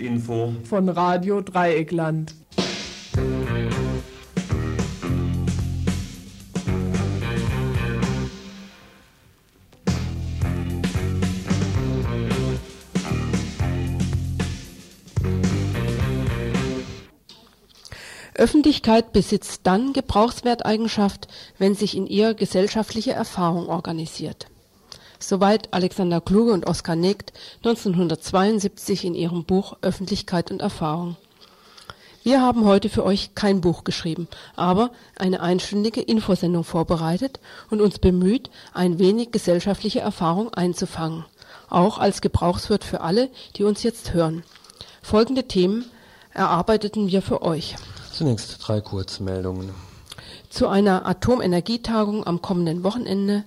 Tagesinfo von Radio Dreieckland. Öffentlichkeit besitzt dann Gebrauchswerteigenschaft, wenn sich in ihr gesellschaftliche Erfahrung organisiert. Soweit Alexander Kluge und Oskar Negt 1972 in ihrem Buch Öffentlichkeit und Erfahrung. Wir haben heute für euch kein Buch geschrieben, aber eine einstündige Infosendung vorbereitet und uns bemüht, ein wenig gesellschaftliche Erfahrung einzufangen, auch als Gebrauchswirt für alle, die uns jetzt hören. Folgende Themen erarbeiteten wir für euch. Zunächst drei Kurzmeldungen. Zu einer Atomenergietagung am kommenden Wochenende,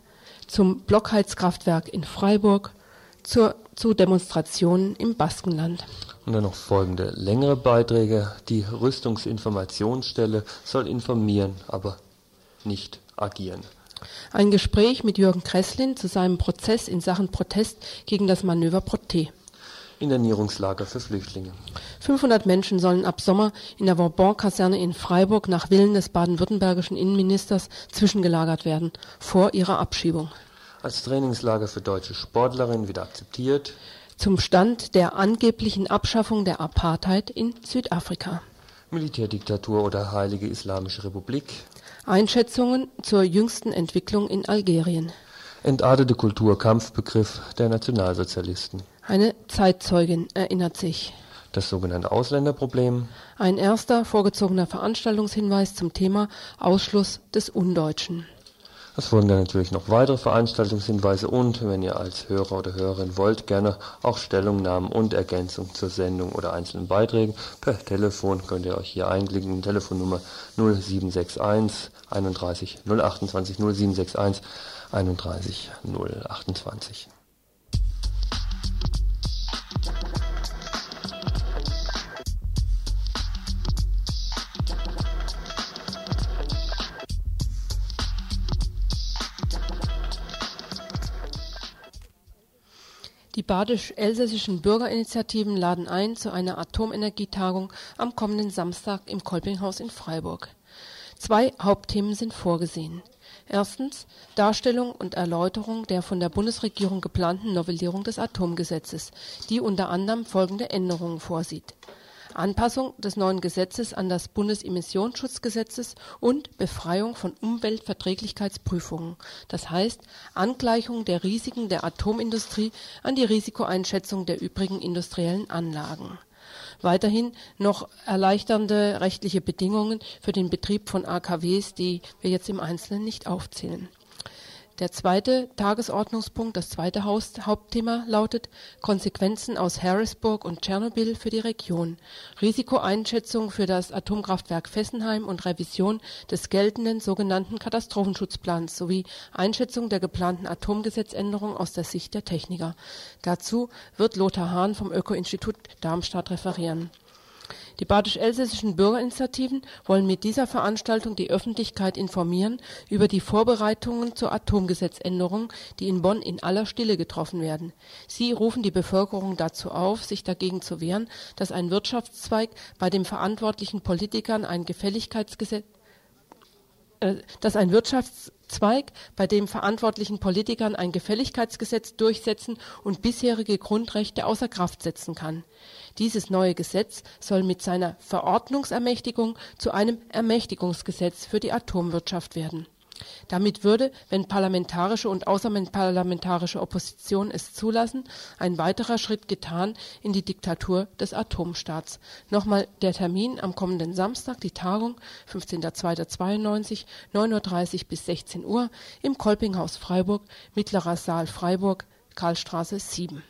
zum Blockheizkraftwerk in Freiburg, zur, zu Demonstrationen im Baskenland. Und dann noch folgende längere Beiträge. Die Rüstungsinformationsstelle soll informieren, aber nicht agieren. Ein Gespräch mit Jürgen Kresslin zu seinem Prozess in Sachen Protest gegen das Manöver Proté. Internierungslager für Flüchtlinge. 500 Menschen sollen ab Sommer in der Vauban-Kaserne in Freiburg nach Willen des baden-württembergischen Innenministers zwischengelagert werden, vor ihrer Abschiebung. Als Trainingslager für deutsche Sportlerinnen wieder akzeptiert. Zum Stand der angeblichen Abschaffung der Apartheid in Südafrika. Militärdiktatur oder Heilige Islamische Republik. Einschätzungen zur jüngsten Entwicklung in Algerien. Entartete Kulturkampfbegriff der Nationalsozialisten. Eine Zeitzeugin erinnert sich. Das sogenannte Ausländerproblem. Ein erster vorgezogener Veranstaltungshinweis zum Thema Ausschluss des Undeutschen. Es folgen dann natürlich noch weitere Veranstaltungshinweise und, wenn ihr als Hörer oder Hörerin wollt, gerne auch Stellungnahmen und Ergänzungen zur Sendung oder einzelnen Beiträgen. Per Telefon könnt ihr euch hier einklicken, Telefonnummer 0761 31 028 0761 31 028. Die badisch-elsässischen Bürgerinitiativen laden ein zu einer Atomenergietagung am kommenden Samstag im Kolpinghaus in Freiburg. Zwei Hauptthemen sind vorgesehen. Erstens Darstellung und Erläuterung der von der Bundesregierung geplanten Novellierung des Atomgesetzes, die unter anderem folgende Änderungen vorsieht Anpassung des neuen Gesetzes an das Bundesemissionsschutzgesetzes und Befreiung von Umweltverträglichkeitsprüfungen, das heißt Angleichung der Risiken der Atomindustrie an die Risikoeinschätzung der übrigen industriellen Anlagen. Weiterhin noch erleichternde rechtliche Bedingungen für den Betrieb von AKWs, die wir jetzt im Einzelnen nicht aufzählen der zweite Tagesordnungspunkt, das zweite Hauptthema lautet Konsequenzen aus Harrisburg und Tschernobyl für die Region, Risikoeinschätzung für das Atomkraftwerk Fessenheim und Revision des geltenden sogenannten Katastrophenschutzplans sowie Einschätzung der geplanten Atomgesetzänderung aus der Sicht der Techniker. Dazu wird Lothar Hahn vom Öko-Institut Darmstadt referieren die badisch-elsässischen Bürgerinitiativen wollen mit dieser Veranstaltung die Öffentlichkeit informieren über die Vorbereitungen zur Atomgesetzänderung, die in Bonn in aller Stille getroffen werden. Sie rufen die Bevölkerung dazu auf, sich dagegen zu wehren, dass ein Wirtschaftszweig bei den verantwortlichen Politikern ein Gefälligkeitsgesetz äh, dass ein Wirtschaftszweig, bei dem verantwortlichen Politikern ein Gefälligkeitsgesetz durchsetzen und bisherige Grundrechte außer Kraft setzen kann. Dieses neue Gesetz soll mit seiner Verordnungsermächtigung zu einem Ermächtigungsgesetz für die Atomwirtschaft werden damit würde, wenn parlamentarische und außerparlamentarische Opposition es zulassen, ein weiterer Schritt getan in die Diktatur des Atomstaats. Nochmal der Termin am kommenden Samstag, die Tagung, 15.02.92, 9.30 Uhr bis 16 Uhr im Kolpinghaus Freiburg, Mittlerer Saal Freiburg, Karlstraße 7.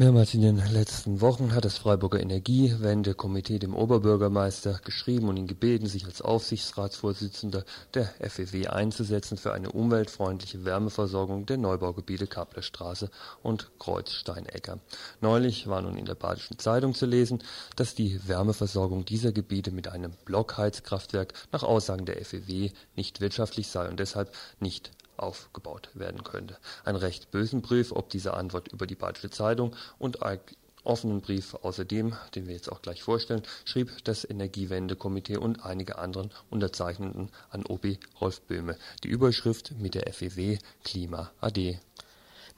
Mehrmals in den letzten Wochen hat das Freiburger Energiewendekomitee dem Oberbürgermeister geschrieben und ihn gebeten, sich als Aufsichtsratsvorsitzender der FEW einzusetzen für eine umweltfreundliche Wärmeversorgung der Neubaugebiete Kapplerstraße und Kreuzsteinecker. Neulich war nun in der Badischen Zeitung zu lesen, dass die Wärmeversorgung dieser Gebiete mit einem Blockheizkraftwerk nach Aussagen der FEW nicht wirtschaftlich sei und deshalb nicht aufgebaut werden könnte. Ein recht bösen Brief, ob diese Antwort über die Badische Zeitung und einen offenen Brief außerdem, den wir jetzt auch gleich vorstellen, schrieb das Energiewendekomitee und einige anderen Unterzeichnenden an OB Rolf Böhme. Die Überschrift mit der FEW Klima AD.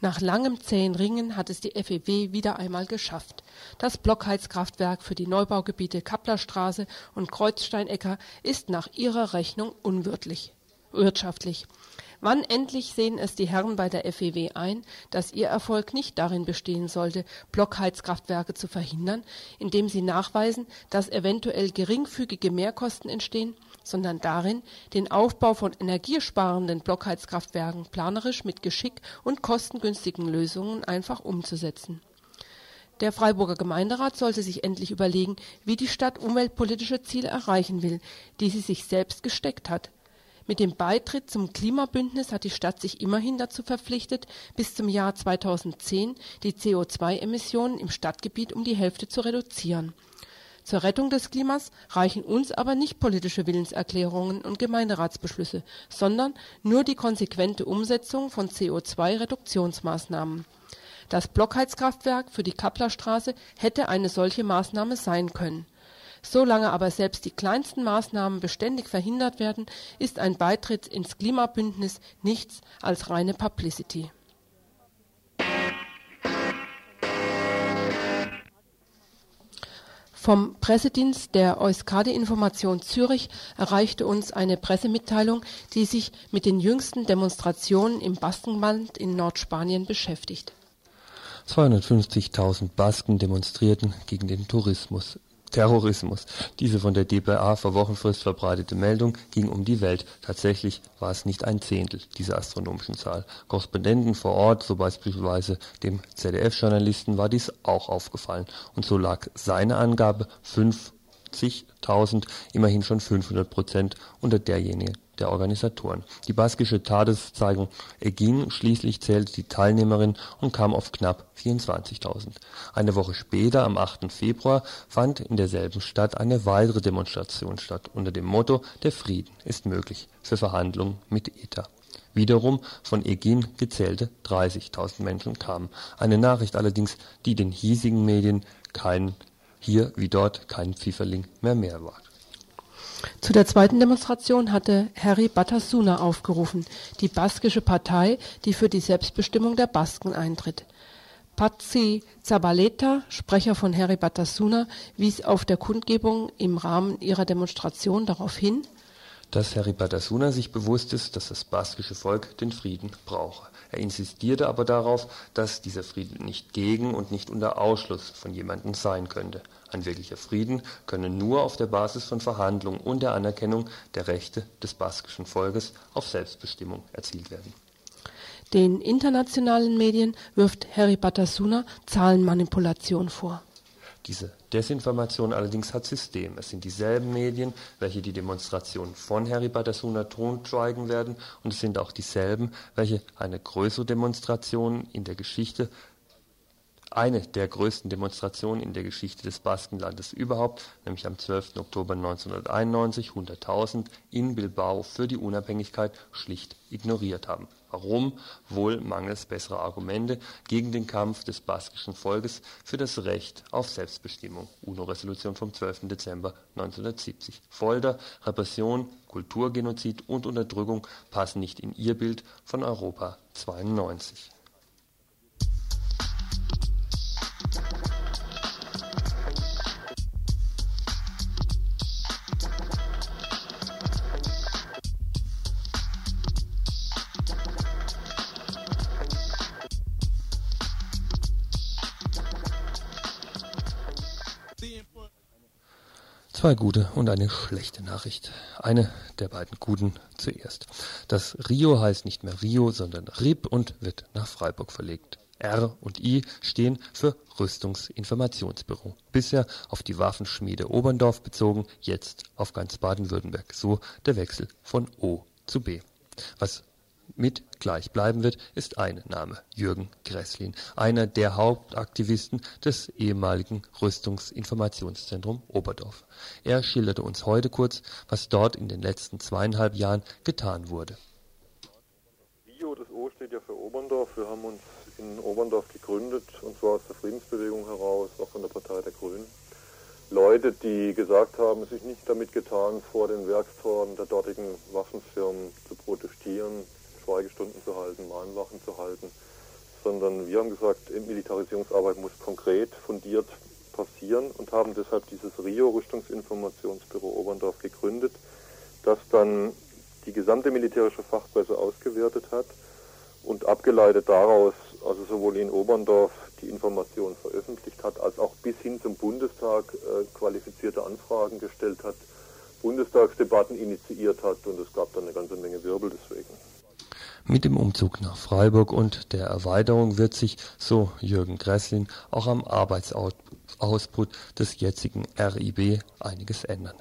Nach langem zähen Ringen hat es die FEW wieder einmal geschafft. Das Blockheizkraftwerk für die Neubaugebiete Kapplerstraße und Kreuzsteinecker ist nach ihrer Rechnung unwirtlich, wirtschaftlich. Wann endlich sehen es die Herren bei der FEW ein, dass ihr Erfolg nicht darin bestehen sollte, Blockheizkraftwerke zu verhindern, indem sie nachweisen, dass eventuell geringfügige Mehrkosten entstehen sondern darin, den Aufbau von energiesparenden Blockheizkraftwerken planerisch mit Geschick und kostengünstigen Lösungen einfach umzusetzen. Der Freiburger Gemeinderat sollte sich endlich überlegen, wie die Stadt umweltpolitische Ziele erreichen will, die sie sich selbst gesteckt hat. Mit dem Beitritt zum Klimabündnis hat die Stadt sich immerhin dazu verpflichtet, bis zum Jahr 2010 die CO2-Emissionen im Stadtgebiet um die Hälfte zu reduzieren zur Rettung des Klimas reichen uns aber nicht politische Willenserklärungen und Gemeinderatsbeschlüsse, sondern nur die konsequente Umsetzung von CO2-Reduktionsmaßnahmen. Das Blockheizkraftwerk für die Kapplerstraße hätte eine solche Maßnahme sein können. Solange aber selbst die kleinsten Maßnahmen beständig verhindert werden, ist ein Beitritt ins Klimabündnis nichts als reine Publicity Vom Pressedienst der Euskadi Information Zürich erreichte uns eine Pressemitteilung, die sich mit den jüngsten Demonstrationen im Baskenland in Nordspanien beschäftigt. 250.000 Basken demonstrierten gegen den Tourismus Terrorismus. Diese von der dpa vor Wochenfrist verbreitete Meldung ging um die Welt. Tatsächlich war es nicht ein Zehntel dieser astronomischen Zahl. Korrespondenten vor Ort, so beispielsweise dem ZDF-Journalisten, war dies auch aufgefallen. Und so lag seine Angabe 50.000 immerhin schon 500 Prozent unter derjenigen der Organisatoren. Die baskische Tageszeitung Egin schließlich zählte die Teilnehmerinnen und kam auf knapp 24.000. Eine Woche später, am 8. Februar, fand in derselben Stadt eine weitere Demonstration statt unter dem Motto Der Frieden ist möglich für Verhandlungen mit ETA. Wiederum von Egin gezählte 30.000 Menschen kamen. Eine Nachricht allerdings, die den hiesigen Medien kein hier wie dort kein Pfifferling mehr mehr war. Zu der zweiten Demonstration hatte Harry Batasuna aufgerufen, die baskische Partei, die für die Selbstbestimmung der Basken eintritt. Patsi Zabaleta, Sprecher von Harry Batasuna, wies auf der Kundgebung im Rahmen ihrer Demonstration darauf hin, dass Harry Batasuna sich bewusst ist, dass das baskische Volk den Frieden brauche. Er insistierte aber darauf, dass dieser Frieden nicht gegen und nicht unter Ausschluss von jemandem sein könnte. Ein wirklicher Frieden könne nur auf der Basis von Verhandlungen und der Anerkennung der Rechte des baskischen Volkes auf Selbstbestimmung erzielt werden. Den internationalen Medien wirft Harry Batasuna Zahlenmanipulation vor. Diese Desinformation allerdings hat System. Es sind dieselben Medien, welche die Demonstration von Harry Batasuna totschweigen werden und es sind auch dieselben, welche eine größere Demonstration in der Geschichte eine der größten Demonstrationen in der Geschichte des Baskenlandes überhaupt, nämlich am 12. Oktober 1991 100.000 in Bilbao für die Unabhängigkeit schlicht ignoriert haben. Warum? Wohl mangels besserer Argumente gegen den Kampf des baskischen Volkes für das Recht auf Selbstbestimmung. UNO-Resolution vom 12. Dezember 1970. Folter, Repression, Kulturgenozid und Unterdrückung passen nicht in ihr Bild von Europa 92. Zwei gute und eine schlechte Nachricht. Eine der beiden guten zuerst. Das Rio heißt nicht mehr Rio, sondern RIB und wird nach Freiburg verlegt. R und I stehen für Rüstungsinformationsbüro. Bisher auf die Waffenschmiede Oberndorf bezogen, jetzt auf ganz Baden-Württemberg. So der Wechsel von O zu B. Was mit gleich bleiben wird, ist ein Name, Jürgen Gresslin, einer der Hauptaktivisten des ehemaligen Rüstungsinformationszentrum Oberdorf. Er schilderte uns heute kurz, was dort in den letzten zweieinhalb Jahren getan wurde. Oberndorf. Wir haben uns in Oberndorf gegründet, und zwar aus der Friedensbewegung heraus, auch von der Partei der Grünen. Leute, die gesagt haben, sich nicht damit getan, vor den Werkstoren der dortigen Waffenfirmen zu protestieren, Schweigestunden zu halten, Mahnwachen zu halten, sondern wir haben gesagt, Militarisierungsarbeit muss konkret, fundiert passieren und haben deshalb dieses Rio Rüstungsinformationsbüro Oberndorf gegründet, das dann die gesamte militärische Fachpresse ausgewertet hat und abgeleitet daraus, also sowohl in Oberndorf die Informationen veröffentlicht hat, als auch bis hin zum Bundestag äh, qualifizierte Anfragen gestellt hat, Bundestagsdebatten initiiert hat und es gab dann eine ganze Menge Wirbel deswegen. Mit dem Umzug nach Freiburg und der Erweiterung wird sich, so Jürgen Gresslin, auch am Arbeitsausbrut des jetzigen RIB einiges ändern.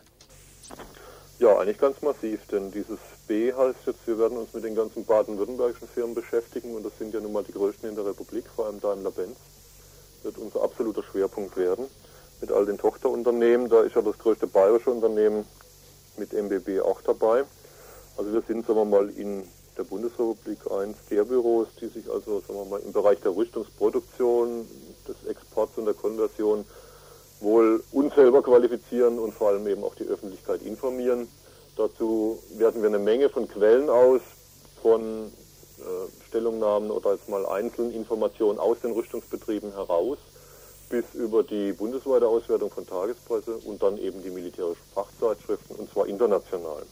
Ja, eigentlich ganz massiv, denn dieses B heißt jetzt, wir werden uns mit den ganzen baden-württembergischen Firmen beschäftigen und das sind ja nun mal die größten in der Republik, vor allem Daimler-Benz. Wird unser absoluter Schwerpunkt werden. Mit all den Tochterunternehmen, da ist ja das größte bayerische Unternehmen mit MBB auch dabei. Also wir sind, sagen wir mal, in der Bundesrepublik eins der Büros, die sich also, sagen wir mal, im Bereich der Rüstungsproduktion, des Exports und der Konversion wohl uns selber qualifizieren und vor allem eben auch die Öffentlichkeit informieren. Dazu werten wir eine Menge von Quellen aus, von äh, Stellungnahmen oder jetzt mal einzelnen Informationen aus den Rüstungsbetrieben heraus, bis über die bundesweite Auswertung von Tagespresse und dann eben die militärischen Fachzeitschriften und zwar international.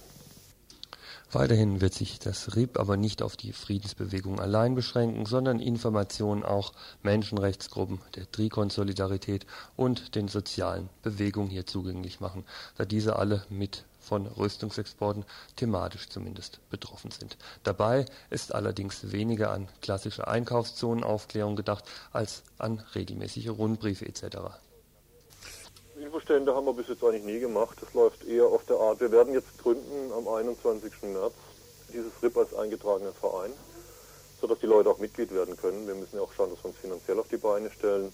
Weiterhin wird sich das RIB aber nicht auf die Friedensbewegung allein beschränken, sondern Informationen auch Menschenrechtsgruppen, der Trikon-Solidarität und den sozialen Bewegungen hier zugänglich machen, da diese alle mit von Rüstungsexporten thematisch zumindest betroffen sind. Dabei ist allerdings weniger an klassische Einkaufszonenaufklärung gedacht als an regelmäßige Rundbriefe etc. Infostände haben wir bis jetzt eigentlich nie gemacht. Das läuft eher auf der Art. Wir werden jetzt gründen am 21. März dieses RIP als eingetragener Verein, sodass die Leute auch Mitglied werden können. Wir müssen ja auch schauen, dass wir uns finanziell auf die Beine stellen.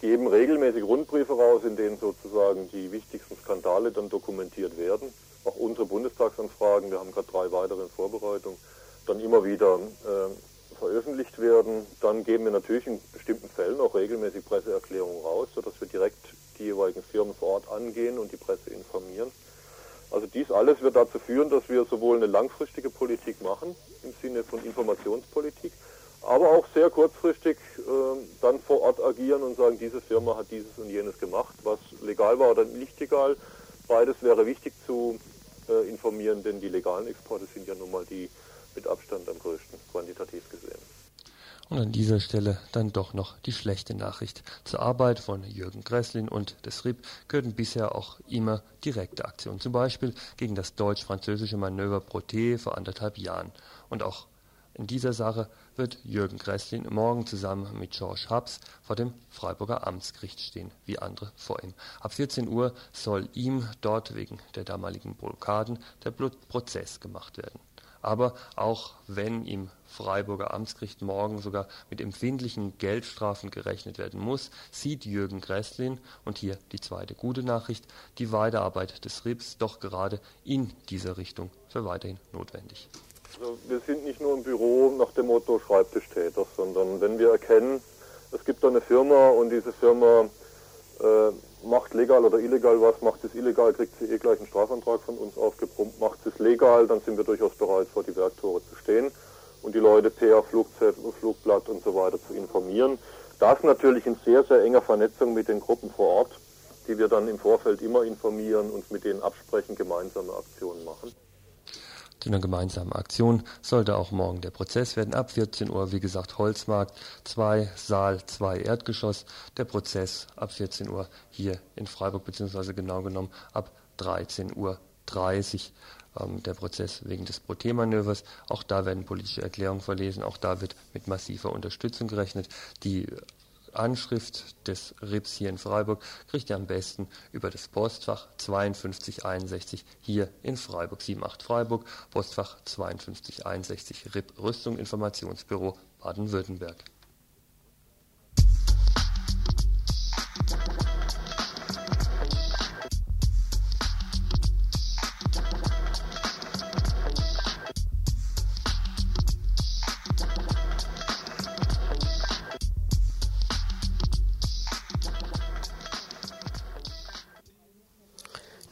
Geben regelmäßig Rundbriefe raus, in denen sozusagen die wichtigsten Skandale dann dokumentiert werden. Auch unsere Bundestagsanfragen, wir haben gerade drei weitere in Vorbereitung, dann immer wieder äh, veröffentlicht werden. Dann geben wir natürlich in bestimmten Fällen auch regelmäßig Presseerklärungen raus, sodass wir direkt die jeweiligen Firmen vor Ort angehen und die Presse informieren. Also dies alles wird dazu führen, dass wir sowohl eine langfristige Politik machen, im Sinne von Informationspolitik, aber auch sehr kurzfristig äh, dann vor Ort agieren und sagen, diese Firma hat dieses und jenes gemacht, was legal war oder nicht legal. Beides wäre wichtig zu äh, informieren, denn die legalen Exporte sind ja nun mal die mit Abstand am größten, quantitativ gesehen. Und an dieser Stelle dann doch noch die schlechte Nachricht. Zur Arbeit von Jürgen Gresslin und des RIB gehörten bisher auch immer direkte Aktionen, zum Beispiel gegen das deutsch-französische Manöver Proté vor anderthalb Jahren. Und auch in dieser Sache wird Jürgen Gresslin morgen zusammen mit George Hubs vor dem Freiburger Amtsgericht stehen, wie andere vor ihm. Ab 14 Uhr soll ihm dort wegen der damaligen Blockaden der Prozess gemacht werden. Aber auch wenn im Freiburger Amtsgericht morgen sogar mit empfindlichen Geldstrafen gerechnet werden muss, sieht Jürgen Gresslin, und hier die zweite gute Nachricht, die Weiterarbeit des RIPs doch gerade in dieser Richtung für weiterhin notwendig. Also wir sind nicht nur im Büro nach dem Motto Schreibtischtäter, sondern wenn wir erkennen, es gibt da eine Firma und diese Firma äh, macht legal oder illegal was, macht es illegal, kriegt sie eh gleich einen Strafantrag von uns aufgepumpt, macht es legal, dann sind wir durchaus bereit, vor die Werktore zu stehen und die Leute per Flugzettel, Flugblatt und so weiter zu informieren. Das natürlich in sehr, sehr enger Vernetzung mit den Gruppen vor Ort, die wir dann im Vorfeld immer informieren, uns mit denen absprechen, gemeinsame Aktionen machen. Zu einer gemeinsamen Aktion sollte auch morgen der Prozess werden. Ab 14 Uhr, wie gesagt, Holzmarkt 2, Saal 2, Erdgeschoss. Der Prozess ab 14 Uhr hier in Freiburg, beziehungsweise genau genommen ab 13.30 Uhr. Ähm, der Prozess wegen des Proté-Manövers. Auch da werden politische Erklärungen verlesen. Auch da wird mit massiver Unterstützung gerechnet. Die Anschrift des RIPs hier in Freiburg kriegt ihr am besten über das Postfach 5261 hier in Freiburg, 78 Freiburg, Postfach 5261 RIP Rüstung Informationsbüro Baden-Württemberg.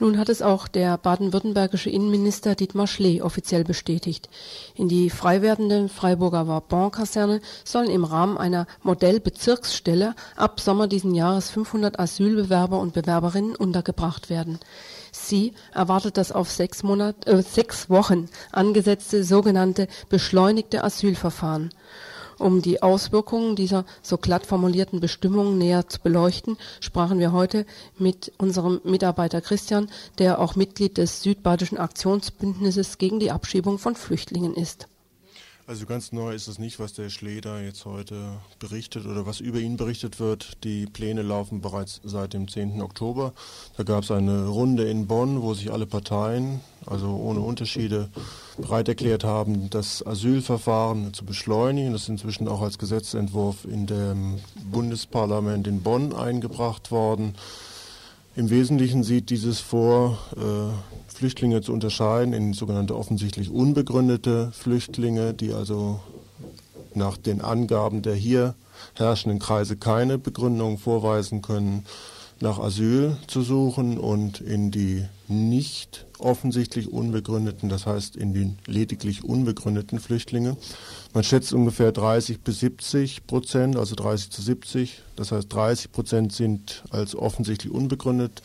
Nun hat es auch der baden-württembergische Innenminister Dietmar Schlee offiziell bestätigt. In die frei werdende Freiburger Vauban-Kaserne sollen im Rahmen einer Modellbezirksstelle ab Sommer diesen Jahres 500 Asylbewerber und Bewerberinnen untergebracht werden. Sie erwartet das auf sechs, Monat, äh, sechs Wochen angesetzte sogenannte beschleunigte Asylverfahren. Um die Auswirkungen dieser so glatt formulierten Bestimmungen näher zu beleuchten, sprachen wir heute mit unserem Mitarbeiter Christian, der auch Mitglied des Südbadischen Aktionsbündnisses gegen die Abschiebung von Flüchtlingen ist. Also ganz neu ist es nicht, was der Schleder jetzt heute berichtet oder was über ihn berichtet wird. Die Pläne laufen bereits seit dem 10. Oktober. Da gab es eine Runde in Bonn, wo sich alle Parteien, also ohne Unterschiede, bereit erklärt haben, das Asylverfahren zu beschleunigen. Das ist inzwischen auch als Gesetzentwurf in dem Bundesparlament in Bonn eingebracht worden. Im Wesentlichen sieht dieses vor, äh, Flüchtlinge zu unterscheiden in sogenannte offensichtlich unbegründete Flüchtlinge, die also nach den Angaben der hier herrschenden Kreise keine Begründung vorweisen können, nach Asyl zu suchen und in die nicht offensichtlich unbegründeten, das heißt in die lediglich unbegründeten Flüchtlinge. Man schätzt ungefähr 30 bis 70 Prozent, also 30 zu 70. Das heißt 30 Prozent sind als offensichtlich unbegründet.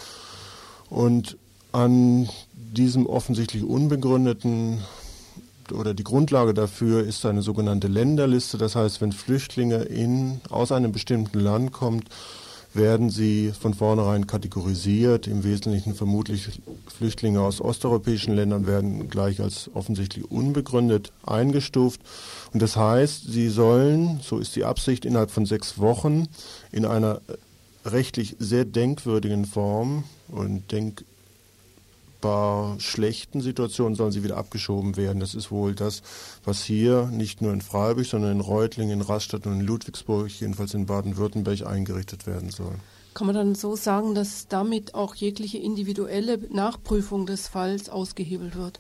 Und an diesem offensichtlich unbegründeten oder die Grundlage dafür ist eine sogenannte Länderliste. Das heißt, wenn Flüchtlinge in, aus einem bestimmten Land kommen, werden sie von vornherein kategorisiert. Im Wesentlichen vermutlich Flüchtlinge aus osteuropäischen Ländern werden gleich als offensichtlich unbegründet eingestuft. Und das heißt, sie sollen, so ist die Absicht, innerhalb von sechs Wochen in einer rechtlich sehr denkwürdigen Form und denk denkbar schlechten Situationen sollen sie wieder abgeschoben werden. Das ist wohl das, was hier nicht nur in Freiburg, sondern in Reutlingen, in Rastatt und in Ludwigsburg, jedenfalls in Baden-Württemberg, eingerichtet werden soll. Kann man dann so sagen, dass damit auch jegliche individuelle Nachprüfung des Falls ausgehebelt wird?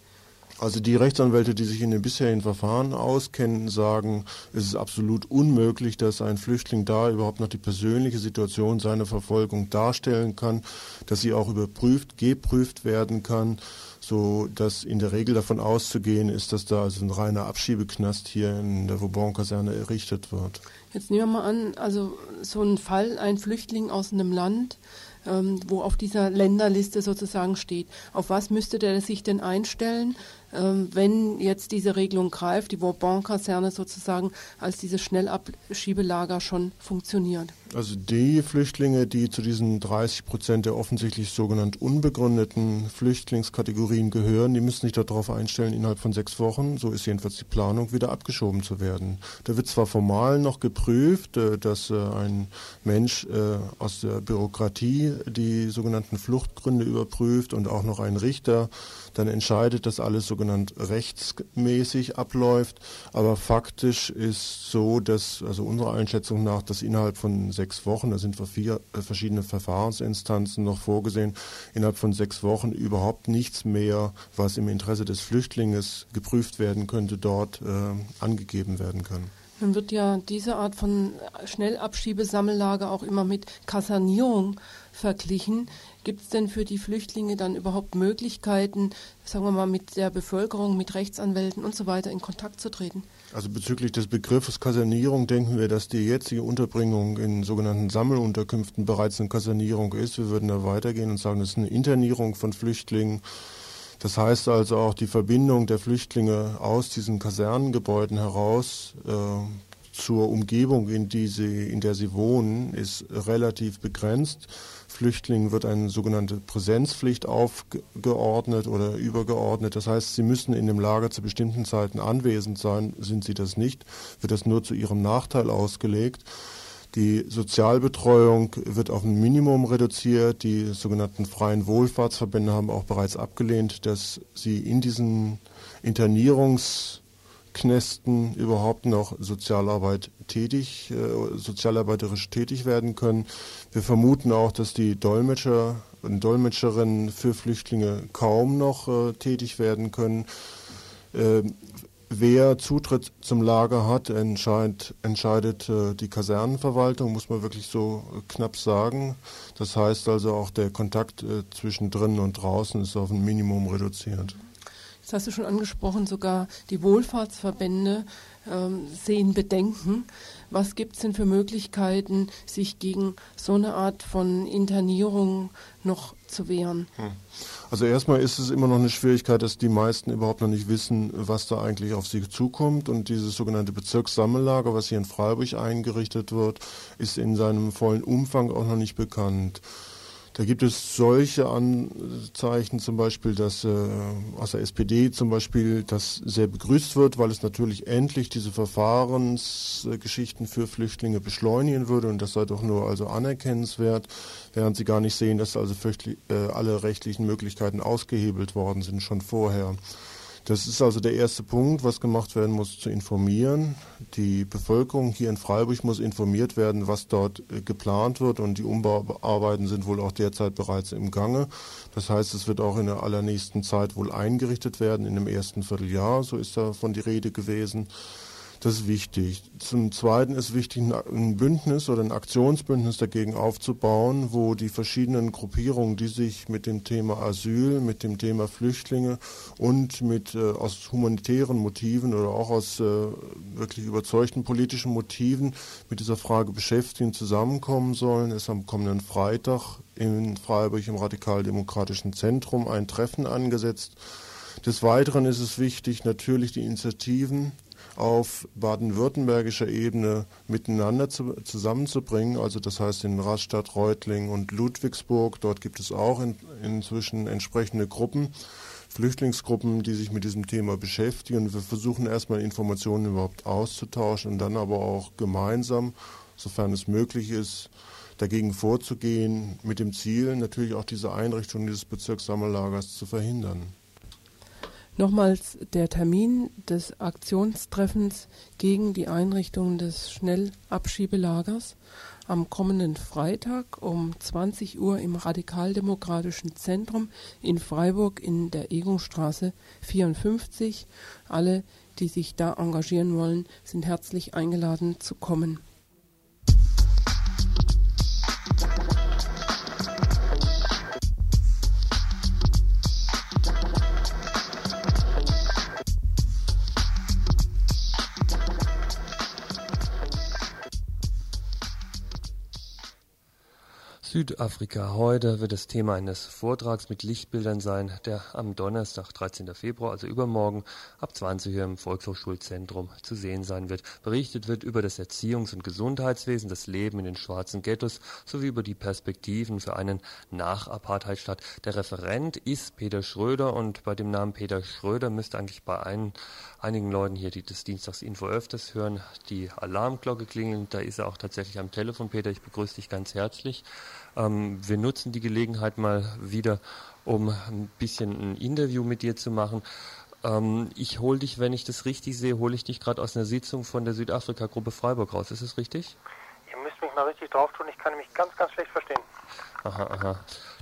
Also die Rechtsanwälte, die sich in den bisherigen Verfahren auskennen, sagen, es ist absolut unmöglich, dass ein Flüchtling da überhaupt noch die persönliche Situation seiner Verfolgung darstellen kann, dass sie auch überprüft, geprüft werden kann, so dass in der Regel davon auszugehen ist, dass da also ein reiner Abschiebeknast hier in der Vauban-Kaserne errichtet wird. Jetzt nehmen wir mal an, also so ein Fall, ein Flüchtling aus einem Land, ähm, wo auf dieser Länderliste sozusagen steht. Auf was müsste der sich denn einstellen, wenn jetzt diese Regelung greift, die Vauban-Kaserne sozusagen als dieses Schnellabschiebelager schon funktioniert? Also die Flüchtlinge, die zu diesen 30 Prozent der offensichtlich sogenannt unbegründeten Flüchtlingskategorien gehören, die müssen sich darauf einstellen, innerhalb von sechs Wochen, so ist jedenfalls die Planung, wieder abgeschoben zu werden. Da wird zwar formal noch geprüft, äh, dass äh, ein Mensch äh, aus der Bürokratie die sogenannten Fluchtgründe überprüft und auch noch ein Richter dann entscheidet, dass alles sogenannt rechtsmäßig abläuft. Aber faktisch ist so, dass, also unserer Einschätzung nach, dass innerhalb von sechs Wochen, da sind vier äh, verschiedene Verfahrensinstanzen noch vorgesehen, innerhalb von sechs Wochen überhaupt nichts mehr, was im Interesse des Flüchtlings geprüft werden könnte, dort äh, angegeben werden kann. Nun wird ja diese Art von Schnellabschiebesammellager auch immer mit Kasernierung verglichen. Gibt es denn für die Flüchtlinge dann überhaupt Möglichkeiten, sagen wir mal, mit der Bevölkerung, mit Rechtsanwälten und so weiter in Kontakt zu treten? Also bezüglich des Begriffes Kasernierung denken wir, dass die jetzige Unterbringung in sogenannten Sammelunterkünften bereits eine Kasernierung ist. Wir würden da weitergehen und sagen, das ist eine Internierung von Flüchtlingen. Das heißt also auch die Verbindung der Flüchtlinge aus diesen Kasernengebäuden heraus äh, zur Umgebung, in, die sie, in der sie wohnen, ist relativ begrenzt. Flüchtlingen wird eine sogenannte Präsenzpflicht aufgeordnet oder übergeordnet. Das heißt, sie müssen in dem Lager zu bestimmten Zeiten anwesend sein. Sind sie das nicht, wird das nur zu ihrem Nachteil ausgelegt. Die Sozialbetreuung wird auf ein Minimum reduziert. Die sogenannten freien Wohlfahrtsverbände haben auch bereits abgelehnt, dass sie in diesen Internierungs Knästen überhaupt noch Sozialarbeit tätig, äh, sozialarbeiterisch tätig werden können. Wir vermuten auch, dass die Dolmetscher und Dolmetscherinnen für Flüchtlinge kaum noch äh, tätig werden können. Äh, Wer Zutritt zum Lager hat, entscheid, entscheidet äh, die Kasernenverwaltung, muss man wirklich so knapp sagen. Das heißt also auch der Kontakt äh, zwischen drinnen und draußen ist auf ein Minimum reduziert. Das hast du schon angesprochen, sogar die Wohlfahrtsverbände ähm, sehen Bedenken. Was gibt es denn für Möglichkeiten, sich gegen so eine Art von Internierung noch zu wehren? Hm. Also erstmal ist es immer noch eine Schwierigkeit, dass die meisten überhaupt noch nicht wissen, was da eigentlich auf sie zukommt. Und dieses sogenannte Bezirkssammellager, was hier in Freiburg eingerichtet wird, ist in seinem vollen Umfang auch noch nicht bekannt. Da gibt es solche Anzeichen, zum Beispiel, dass äh, aus der SPD zum Beispiel das sehr begrüßt wird, weil es natürlich endlich diese Verfahrensgeschichten für Flüchtlinge beschleunigen würde und das sei doch nur also anerkennenswert, während sie gar nicht sehen, dass also äh, alle rechtlichen Möglichkeiten ausgehebelt worden sind schon vorher. Das ist also der erste Punkt, was gemacht werden muss, zu informieren. Die Bevölkerung hier in Freiburg muss informiert werden, was dort äh, geplant wird und die Umbauarbeiten sind wohl auch derzeit bereits im Gange. Das heißt, es wird auch in der allernächsten Zeit wohl eingerichtet werden, in dem ersten Vierteljahr, so ist davon die Rede gewesen. Das ist wichtig. Zum Zweiten ist wichtig, ein Bündnis oder ein Aktionsbündnis dagegen aufzubauen, wo die verschiedenen Gruppierungen, die sich mit dem Thema Asyl, mit dem Thema Flüchtlinge und mit äh, aus humanitären Motiven oder auch aus äh, wirklich überzeugten politischen Motiven mit dieser Frage beschäftigen, zusammenkommen sollen. Es ist am kommenden Freitag in Freiburg im Radikaldemokratischen Zentrum ein Treffen angesetzt. Des Weiteren ist es wichtig, natürlich die Initiativen auf baden-württembergischer Ebene miteinander zu, zusammenzubringen. Also das heißt in Rastatt, Reutling und Ludwigsburg. Dort gibt es auch in, inzwischen entsprechende Gruppen. Flüchtlingsgruppen, die sich mit diesem Thema beschäftigen. Wir versuchen erstmal Informationen überhaupt auszutauschen und dann aber auch gemeinsam, sofern es möglich ist, dagegen vorzugehen, mit dem Ziel, natürlich auch diese Einrichtung dieses Bezirkssammellagers zu verhindern. Nochmals der Termin des Aktionstreffens gegen die Einrichtung des Schnellabschiebelagers am kommenden Freitag um 20 Uhr im Radikaldemokratischen Zentrum in Freiburg in der Egungstraße 54. Alle, die sich da engagieren wollen, sind herzlich eingeladen zu kommen. Südafrika. Heute wird das Thema eines Vortrags mit Lichtbildern sein, der am Donnerstag, 13. Februar, also übermorgen, ab 20 Uhr im Volkshochschulzentrum zu sehen sein wird. Berichtet wird über das Erziehungs- und Gesundheitswesen, das Leben in den schwarzen Ghettos sowie über die Perspektiven für einen Nach-Apartheid-Staat. Der Referent ist Peter Schröder und bei dem Namen Peter Schröder müsste eigentlich bei ein, einigen Leuten hier, die das Dienstagsinfo öfters hören, die Alarmglocke klingeln. Da ist er auch tatsächlich am Telefon. Peter, ich begrüße dich ganz herzlich. Ähm, wir nutzen die Gelegenheit mal wieder, um ein bisschen ein Interview mit dir zu machen. Ähm, ich hole dich, wenn ich das richtig sehe, hole ich dich gerade aus einer Sitzung von der Südafrika-Gruppe Freiburg raus. Ist das richtig? Ihr müsst mich mal richtig drauf tun. Ich kann mich ganz, ganz schlecht verstehen. Aha, aha.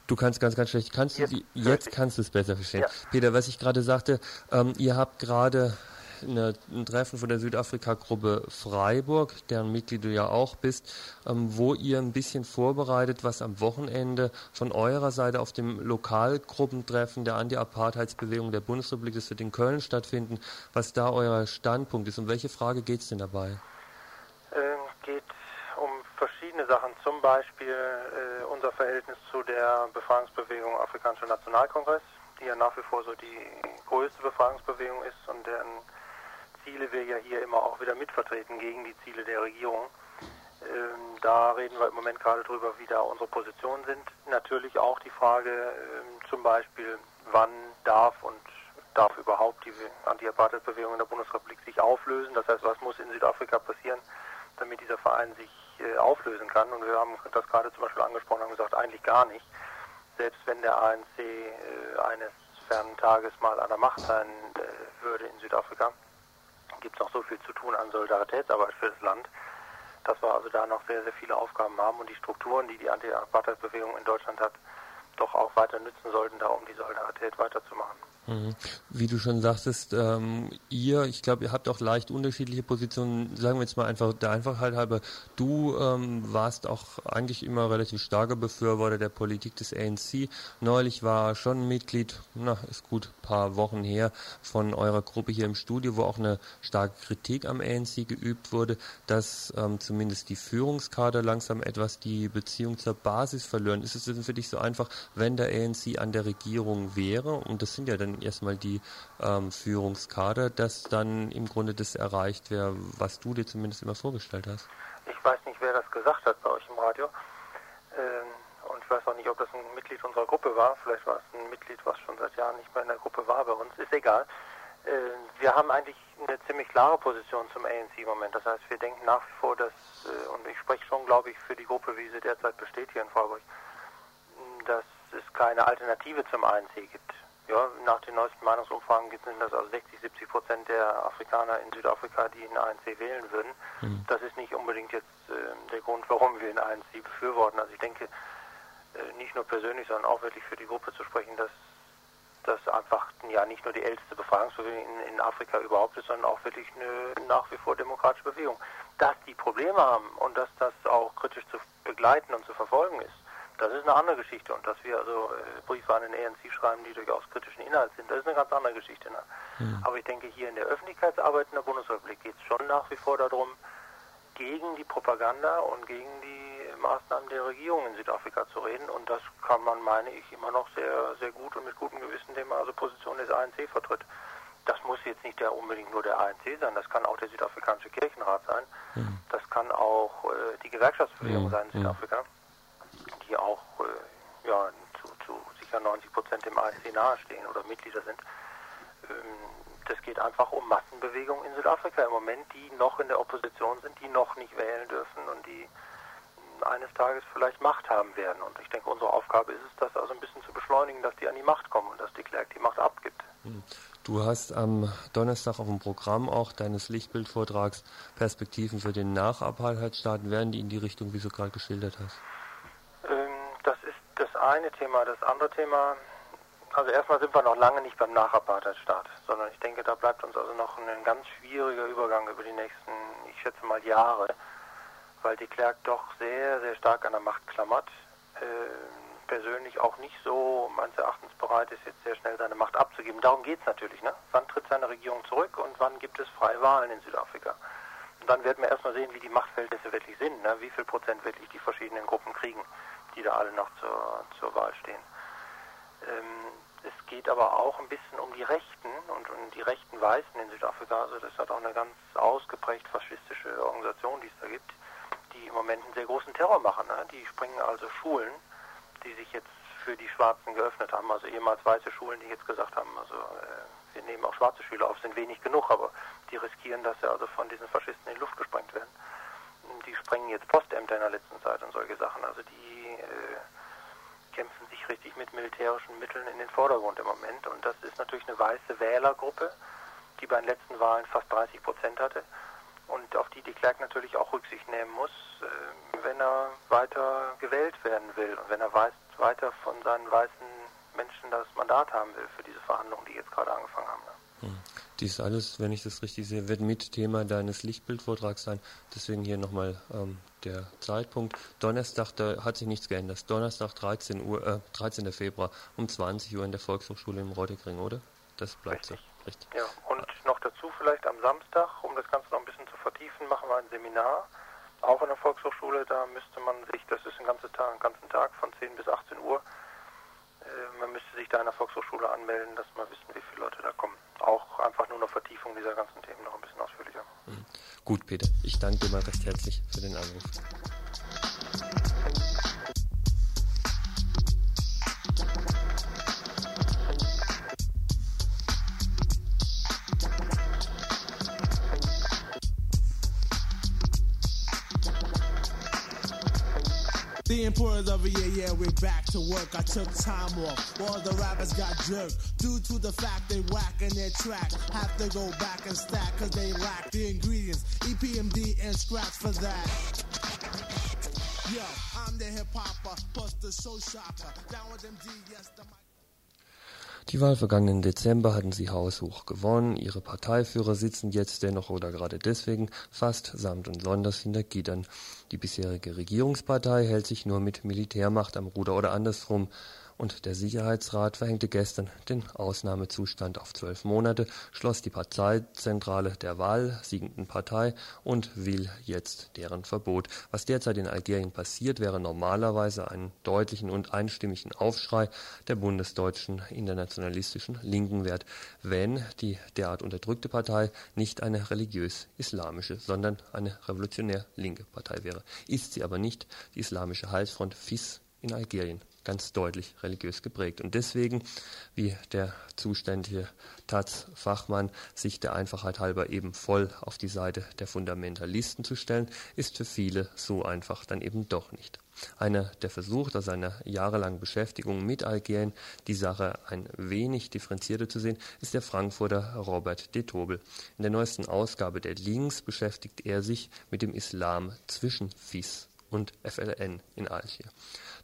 Du kannst ganz, ganz schlecht. Kannst jetzt, du, jetzt kannst du es besser verstehen. Ja. Peter, was ich gerade sagte, ähm, ihr habt gerade eine, ein Treffen von der Südafrika-Gruppe Freiburg, deren Mitglied du ja auch bist, ähm, wo ihr ein bisschen vorbereitet, was am Wochenende von eurer Seite auf dem Lokalgruppentreffen der Anti-Apartheidsbewegung der Bundesrepublik, das wird in Köln stattfinden, was da euer Standpunkt ist. Um welche Frage geht es denn dabei? Ähm, geht um verschiedene Sachen, zum Beispiel äh, unser Verhältnis zu der Befreiungsbewegung Afrikanischer Nationalkongress, die ja nach wie vor so die größte Befreiungsbewegung ist und deren Ziele wir ja hier immer auch wieder mitvertreten gegen die Ziele der Regierung. Ähm, da reden wir im Moment gerade drüber, wie da unsere Positionen sind. Natürlich auch die Frage ähm, zum Beispiel, wann darf und darf überhaupt die Anti-Apartheid-Bewegung in der Bundesrepublik sich auflösen. Das heißt, was muss in Südafrika passieren, damit dieser Verein sich äh, auflösen kann. Und wir haben das gerade zum Beispiel angesprochen und gesagt, eigentlich gar nicht. Selbst wenn der ANC äh, eines fernen Tages mal an der Macht sein äh, würde in Südafrika, gibt es noch so viel zu tun an Solidaritätsarbeit für das Land, dass wir also da noch sehr, sehr viele Aufgaben haben und die Strukturen, die die Anti-Apartheid-Bewegung in Deutschland hat, doch auch weiter nützen sollten, da um die Solidarität weiterzumachen. Mhm. Wie du schon sagtest, ähm, ihr, ich glaube, ihr habt auch leicht unterschiedliche Positionen. Sagen wir jetzt mal einfach der Einfachheit halber, du ähm, warst auch eigentlich immer relativ starker Befürworter der Politik des ANC. Neulich war schon Mitglied, na, ist gut, paar Wochen her, von eurer Gruppe hier im Studio, wo auch eine starke Kritik am ANC geübt wurde, dass ähm, zumindest die Führungskader langsam etwas die Beziehung zur Basis verlieren. Ist es denn für dich so einfach, wenn der ANC an der Regierung wäre, und das sind ja dann erstmal die ähm, Führungskader, dass dann im Grunde das erreicht wäre, was du dir zumindest immer vorgestellt hast? Ich weiß nicht, wer das gesagt hat bei euch im Radio. Ähm, und ich weiß auch nicht, ob das ein Mitglied unserer Gruppe war. Vielleicht war es ein Mitglied, was schon seit Jahren nicht mehr in der Gruppe war bei uns. Ist egal. Äh, wir haben eigentlich eine ziemlich klare Position zum ANC im Moment. Das heißt, wir denken nach wie vor, dass, äh, und ich spreche schon, glaube ich, für die Gruppe, wie sie derzeit besteht hier in Freiburg, dass es keine Alternative zum ANC gibt. Ja, nach den neuesten Meinungsumfragen sind das also 60, 70 Prozent der Afrikaner in Südafrika, die in ANC wählen würden. Mhm. Das ist nicht unbedingt jetzt äh, der Grund, warum wir in ANC befürworten. Also ich denke, äh, nicht nur persönlich, sondern auch wirklich für die Gruppe zu sprechen, dass das einfach ja nicht nur die älteste Befreiungsbewegung in, in, Afrika überhaupt ist, sondern auch wirklich eine nach wie vor demokratische Bewegung. Dass die Probleme haben und dass das auch kritisch zu begleiten und zu verfolgen ist, das ist eine andere Geschichte. Und dass wir also äh, Briefe an den ANC schreiben, die durchaus kritischen Inhalt sind, das ist eine ganz andere Geschichte. Ne? Mhm. Aber ich denke, hier in der Öffentlichkeitsarbeit in der Bundesrepublik geht es schon nach wie vor darum, gegen die Propaganda und gegen die Maßnahmen der Regierung in Südafrika zu reden. Und das kann man, meine ich, immer noch sehr, sehr gut und mit gutem Gewissen, indem man also Position des ANC vertritt. Das muss jetzt nicht der, unbedingt nur der ANC sein, das kann auch der südafrikanische Kirchenrat sein. Mhm. Das kann auch äh, die Gewerkschaftsbewegung mhm. sein in Südafrika die auch äh, ja, zu, zu sicher 90 Prozent dem ANC nahestehen oder Mitglieder sind. Ähm, das geht einfach um Massenbewegungen in Südafrika im Moment, die noch in der Opposition sind, die noch nicht wählen dürfen und die eines Tages vielleicht Macht haben werden. Und ich denke, unsere Aufgabe ist es, das also ein bisschen zu beschleunigen, dass die an die Macht kommen und dass die Klerk die Macht abgibt. Hm. Du hast am Donnerstag auf dem Programm auch deines Lichtbildvortrags Perspektiven für den Nachapartheidstaat. Werden die in die Richtung, wie du gerade geschildert hast? Eine Thema. Das andere Thema, also erstmal sind wir noch lange nicht beim Nachapartheidstaat, sondern ich denke, da bleibt uns also noch ein ganz schwieriger Übergang über die nächsten, ich schätze mal, Jahre, weil de Klerk doch sehr, sehr stark an der Macht klammert. Äh, persönlich auch nicht so meines Erachtens bereit ist, jetzt sehr schnell seine Macht abzugeben. Darum geht es natürlich. Ne? Wann tritt seine Regierung zurück und wann gibt es freie Wahlen in Südafrika? Und dann werden wir erstmal sehen, wie die Machtverhältnisse wirklich sind, ne? wie viel Prozent wirklich die verschiedenen Gruppen kriegen die da alle noch zur, zur Wahl stehen. Ähm, es geht aber auch ein bisschen um die Rechten und um die rechten Weißen in Südafrika. Also das hat auch eine ganz ausgeprägt faschistische Organisation, die es da gibt, die im Moment einen sehr großen Terror machen. Ne? Die springen also Schulen, die sich jetzt für die Schwarzen geöffnet haben, also ehemals weiße Schulen, die jetzt gesagt haben, also äh, wir nehmen auch schwarze Schüler auf, sind wenig genug, aber die riskieren, dass sie also von diesen Faschisten in die Luft gesprengt werden. Die sprengen jetzt Postämter in der letzten Zeit und solche Sachen. Also die kämpfen sich richtig mit militärischen Mitteln in den Vordergrund im Moment. Und das ist natürlich eine weiße Wählergruppe, die bei den letzten Wahlen fast 30 Prozent hatte und auf die de Klerk natürlich auch Rücksicht nehmen muss, äh, wenn er weiter gewählt werden will und wenn er weiter von seinen weißen Menschen das Mandat haben will für diese Verhandlungen, die jetzt gerade angefangen haben. Dies alles, wenn ich das richtig sehe, wird mit Thema deines Lichtbildvortrags sein. Deswegen hier nochmal ähm, der Zeitpunkt. Donnerstag, da hat sich nichts geändert. Donnerstag, 13 Uhr, äh, 13. Februar um 20 Uhr in der Volkshochschule im Rottekring, oder? Das bleibt Richtig. so. Richtig. Ja, und noch dazu vielleicht am Samstag, um das Ganze noch ein bisschen zu vertiefen, machen wir ein Seminar, auch in der Volkshochschule. Da müsste man sich, das ist ein ganzer Tag, einen ganzen Tag von 10 bis 18 Uhr, äh, man müsste sich da in der Volkshochschule anmelden, dass wir wissen, wie viele Leute da kommen. Auch einfach nur eine Vertiefung dieser ganzen Themen noch ein bisschen ausführlicher. Mhm. Gut, Peter. Ich danke dir mal recht herzlich für den Anruf. Importance of it, yeah, yeah, we're back to work. I took time off while the rappers got jerked. Due to the fact they whack in their track. Have to go back and stack cause they lack the ingredients. EPMD and scratch for that. Yo, I'm the hip hopper, plus the show shopper. Down with MD, yes, the mic. Die Wahl vergangenen Dezember hatten sie haushoch gewonnen. Ihre Parteiführer sitzen jetzt dennoch oder gerade deswegen fast samt und sonders hinter Gittern. Die bisherige Regierungspartei hält sich nur mit Militärmacht am Ruder oder andersrum und der Sicherheitsrat verhängte gestern den Ausnahmezustand auf zwölf Monate, schloss die Parteizentrale der wahlsiegenden Partei und will jetzt deren Verbot. Was derzeit in Algerien passiert, wäre normalerweise einen deutlichen und einstimmigen Aufschrei der bundesdeutschen internationalistischen Linken wert, wenn die derart unterdrückte Partei nicht eine religiös-islamische, sondern eine revolutionär-linke Partei wäre. Ist sie aber nicht, die Islamische Heilsfront FIS in Algerien ganz deutlich religiös geprägt. Und deswegen, wie der zuständige Taz-Fachmann sich der Einfachheit halber eben voll auf die Seite der Fundamentalisten zu stellen, ist für viele so einfach dann eben doch nicht. Einer, der versucht, aus seiner jahrelangen Beschäftigung mit Algerien die Sache ein wenig differenzierter zu sehen, ist der Frankfurter Robert de Tobel. In der neuesten Ausgabe der Links beschäftigt er sich mit dem Islam zwischen FIS und FLN in Algier.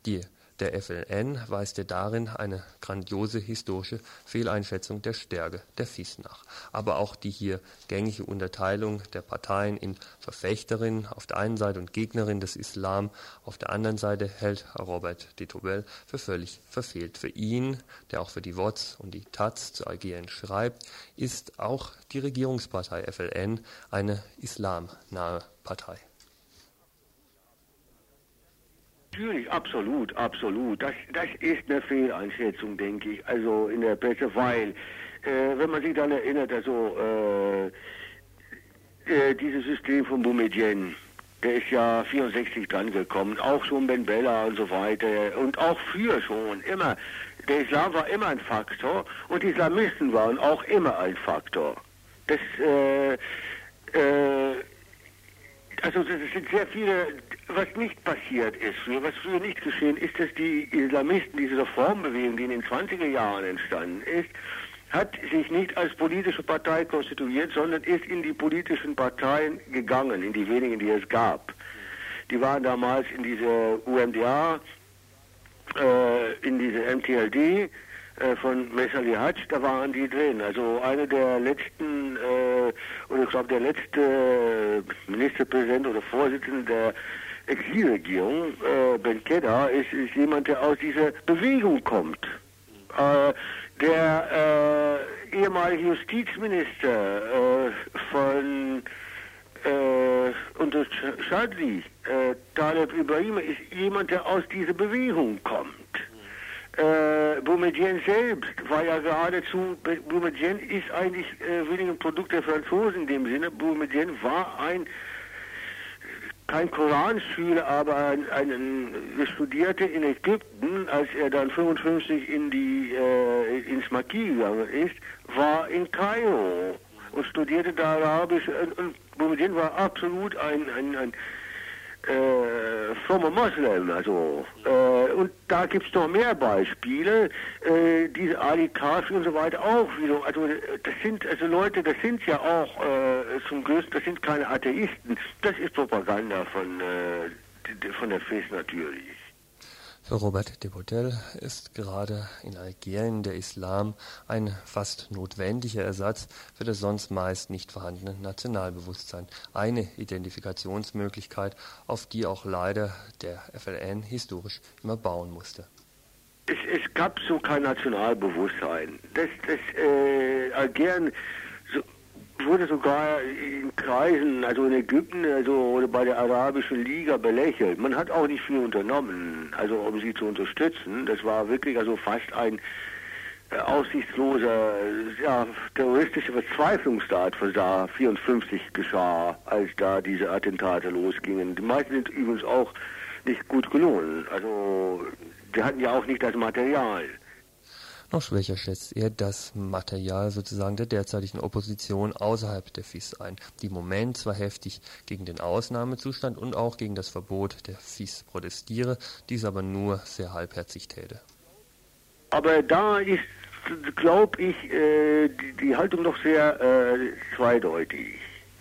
Die der FLN weist er darin eine grandiose historische Fehleinschätzung der Stärke der FIS nach. Aber auch die hier gängige Unterteilung der Parteien in Verfechterinnen auf der einen Seite und Gegnerinnen des Islam auf der anderen Seite hält Robert de Tobel für völlig verfehlt. Für ihn, der auch für die WOTS und die Taz zu Algerien schreibt, ist auch die Regierungspartei FLN eine islamnahe Partei. Natürlich, absolut, absolut. Das, das ist eine Fehleinschätzung, denke ich. Also in der Presse, weil, äh, wenn man sich dann erinnert, also äh, äh, dieses System von Boumedienne, der ist ja 64 dran gekommen, auch schon Ben Bella und so weiter und auch früher schon, immer. Der Islam war immer ein Faktor und die Islamisten waren auch immer ein Faktor. Das, äh, äh, also das sind sehr viele was nicht passiert ist, was früher nicht geschehen ist, dass die Islamisten, diese Reformbewegung, die in den 20er Jahren entstanden ist, hat sich nicht als politische Partei konstituiert, sondern ist in die politischen Parteien gegangen, in die wenigen, die es gab. Die waren damals in dieser UMDA, äh, in dieser MTLD, äh, von Mesali Hatsch, da waren die drin. Also einer der letzten, äh, oder ich glaube der letzte Ministerpräsident oder Vorsitzende der Exilregierung, äh, Ben Kedda, ist, ist jemand, der aus dieser Bewegung kommt. Äh, der äh, ehemalige Justizminister äh, von äh, unter Shadli, äh, Taleb Ibrahim, ist jemand, der aus dieser Bewegung kommt. Äh, Boumedienne selbst war ja geradezu, Boumedienne ist eigentlich äh, weniger ein Produkt der Franzosen in dem Sinne. Boumedienne war ein kein Koranschüler, aber ein, ein studierte in Ägypten, als er dann 55 in die äh, ins Maki gegangen ist, war in Kairo und studierte da Arabisch und, und Boumediene war absolut ein, ein, ein äh, frommer Moslem, also. Äh, und da gibt es noch mehr Beispiele, äh, diese Ali Kafi und so weiter auch wieder. Also das sind also Leute, das sind ja auch äh, zum größten, das sind keine Atheisten. Das ist Propaganda von, äh, von der FES natürlich. Robert de Botel ist gerade in Algerien der Islam ein fast notwendiger Ersatz für das sonst meist nicht vorhandene Nationalbewusstsein, eine Identifikationsmöglichkeit, auf die auch leider der FLN historisch immer bauen musste. Es, es gab so kein Nationalbewusstsein. Das, das äh, Algerien wurde sogar in Kreisen, also in Ägypten, also oder bei der Arabischen Liga belächelt. Man hat auch nicht viel unternommen, also um sie zu unterstützen. Das war wirklich also fast ein äh, aussichtsloser, ja, terroristischer Verzweiflungstat, was da 54 geschah, als da diese Attentate losgingen. Die meisten sind übrigens auch nicht gut gelungen. Also, die hatten ja auch nicht das Material. Noch schwächer schätzt er das Material sozusagen der derzeitigen Opposition außerhalb der FIS ein, die im Moment zwar heftig gegen den Ausnahmezustand und auch gegen das Verbot der FIS protestiere, dies aber nur sehr halbherzig täte. Aber da ist, glaube ich, äh, die, die, Haltung doch sehr äh, zweideutig.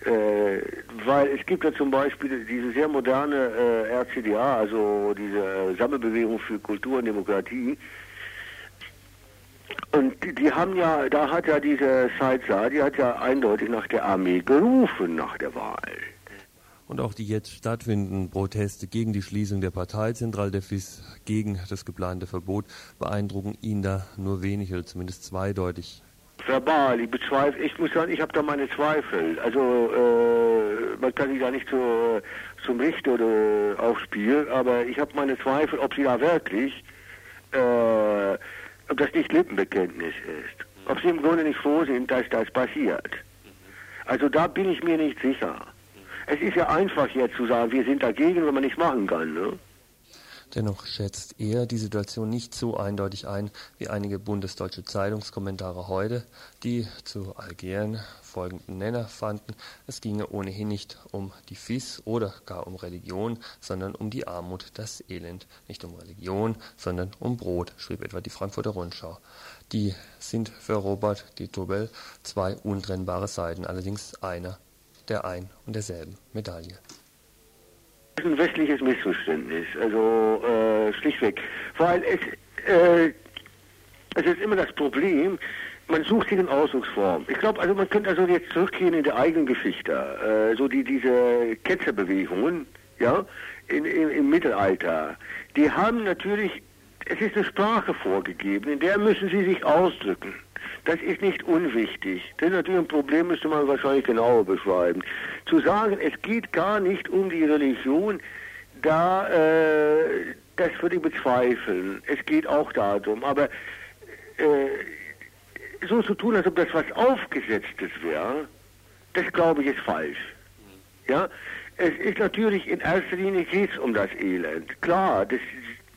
Äh, weil es gibt ja zum Beispiel diese sehr moderne äh, RCDA, also diese Sammelbewegung für Kultur und Demokratie, Und die, die haben ja, da hat ja diese Saidza, die hat ja eindeutig nach der Armee gerufen nach der Wahl. Und auch die jetzt stattfindenden Proteste gegen die Schließung der Parteizentrale der FIS, gegen das geplante Verbot, beeindrucken ihn da nur wenig oder zumindest zweideutig. Verbal, ich bezweifle, ich muss sagen, ich habe da meine Zweifel. Also äh, man kann sich da nicht so, zum Richter aufspielen, aber ich habe meine Zweifel, ob sie da wirklich, äh, ob das nicht Lippenbekenntnis ist. Ob sie im Grunde nicht froh sind, dass das passiert. Also da bin ich mir nicht sicher. Es ist ja einfach jetzt zu sagen, wir sind dagegen, wenn man nichts machen kann. Ne? Dennoch schätzt er die Situation nicht so eindeutig ein wie einige bundesdeutsche Zeitungskommentare heute, die zu Algerien folgenden Nenner fanden, es ginge ohnehin nicht um die FIS oder gar um Religion, sondern um die Armut, das Elend. Nicht um Religion, sondern um Brot, schrieb etwa die Frankfurter Rundschau. Die sind für Robert de Tobel zwei untrennbare Seiten, allerdings einer der ein und derselben Medaille ist ein westliches Missverständnis, also äh, schlichtweg. Weil es, äh, es ist immer das Problem, man sucht sich eine Ausdrucksform. Ich glaube, also man könnte also jetzt zurückgehen in der eigenen Geschichte, äh, so die diese Ketzerbewegungen, ja, in, in, im Mittelalter, die haben natürlich, es ist eine Sprache vorgegeben, in der müssen sie sich ausdrücken. Das ist nicht unwichtig. Das ist natürlich ein Problem, müsste man wahrscheinlich genauer beschreiben. Zu sagen, es geht gar nicht um die Religion, da, äh, das würde ich bezweifeln. Es geht auch darum. Aber äh, so zu tun, als ob das was Aufgesetztes wäre, das glaube ich ist falsch. Ja, es ist natürlich in erster Linie geht es um das Elend. Klar, das,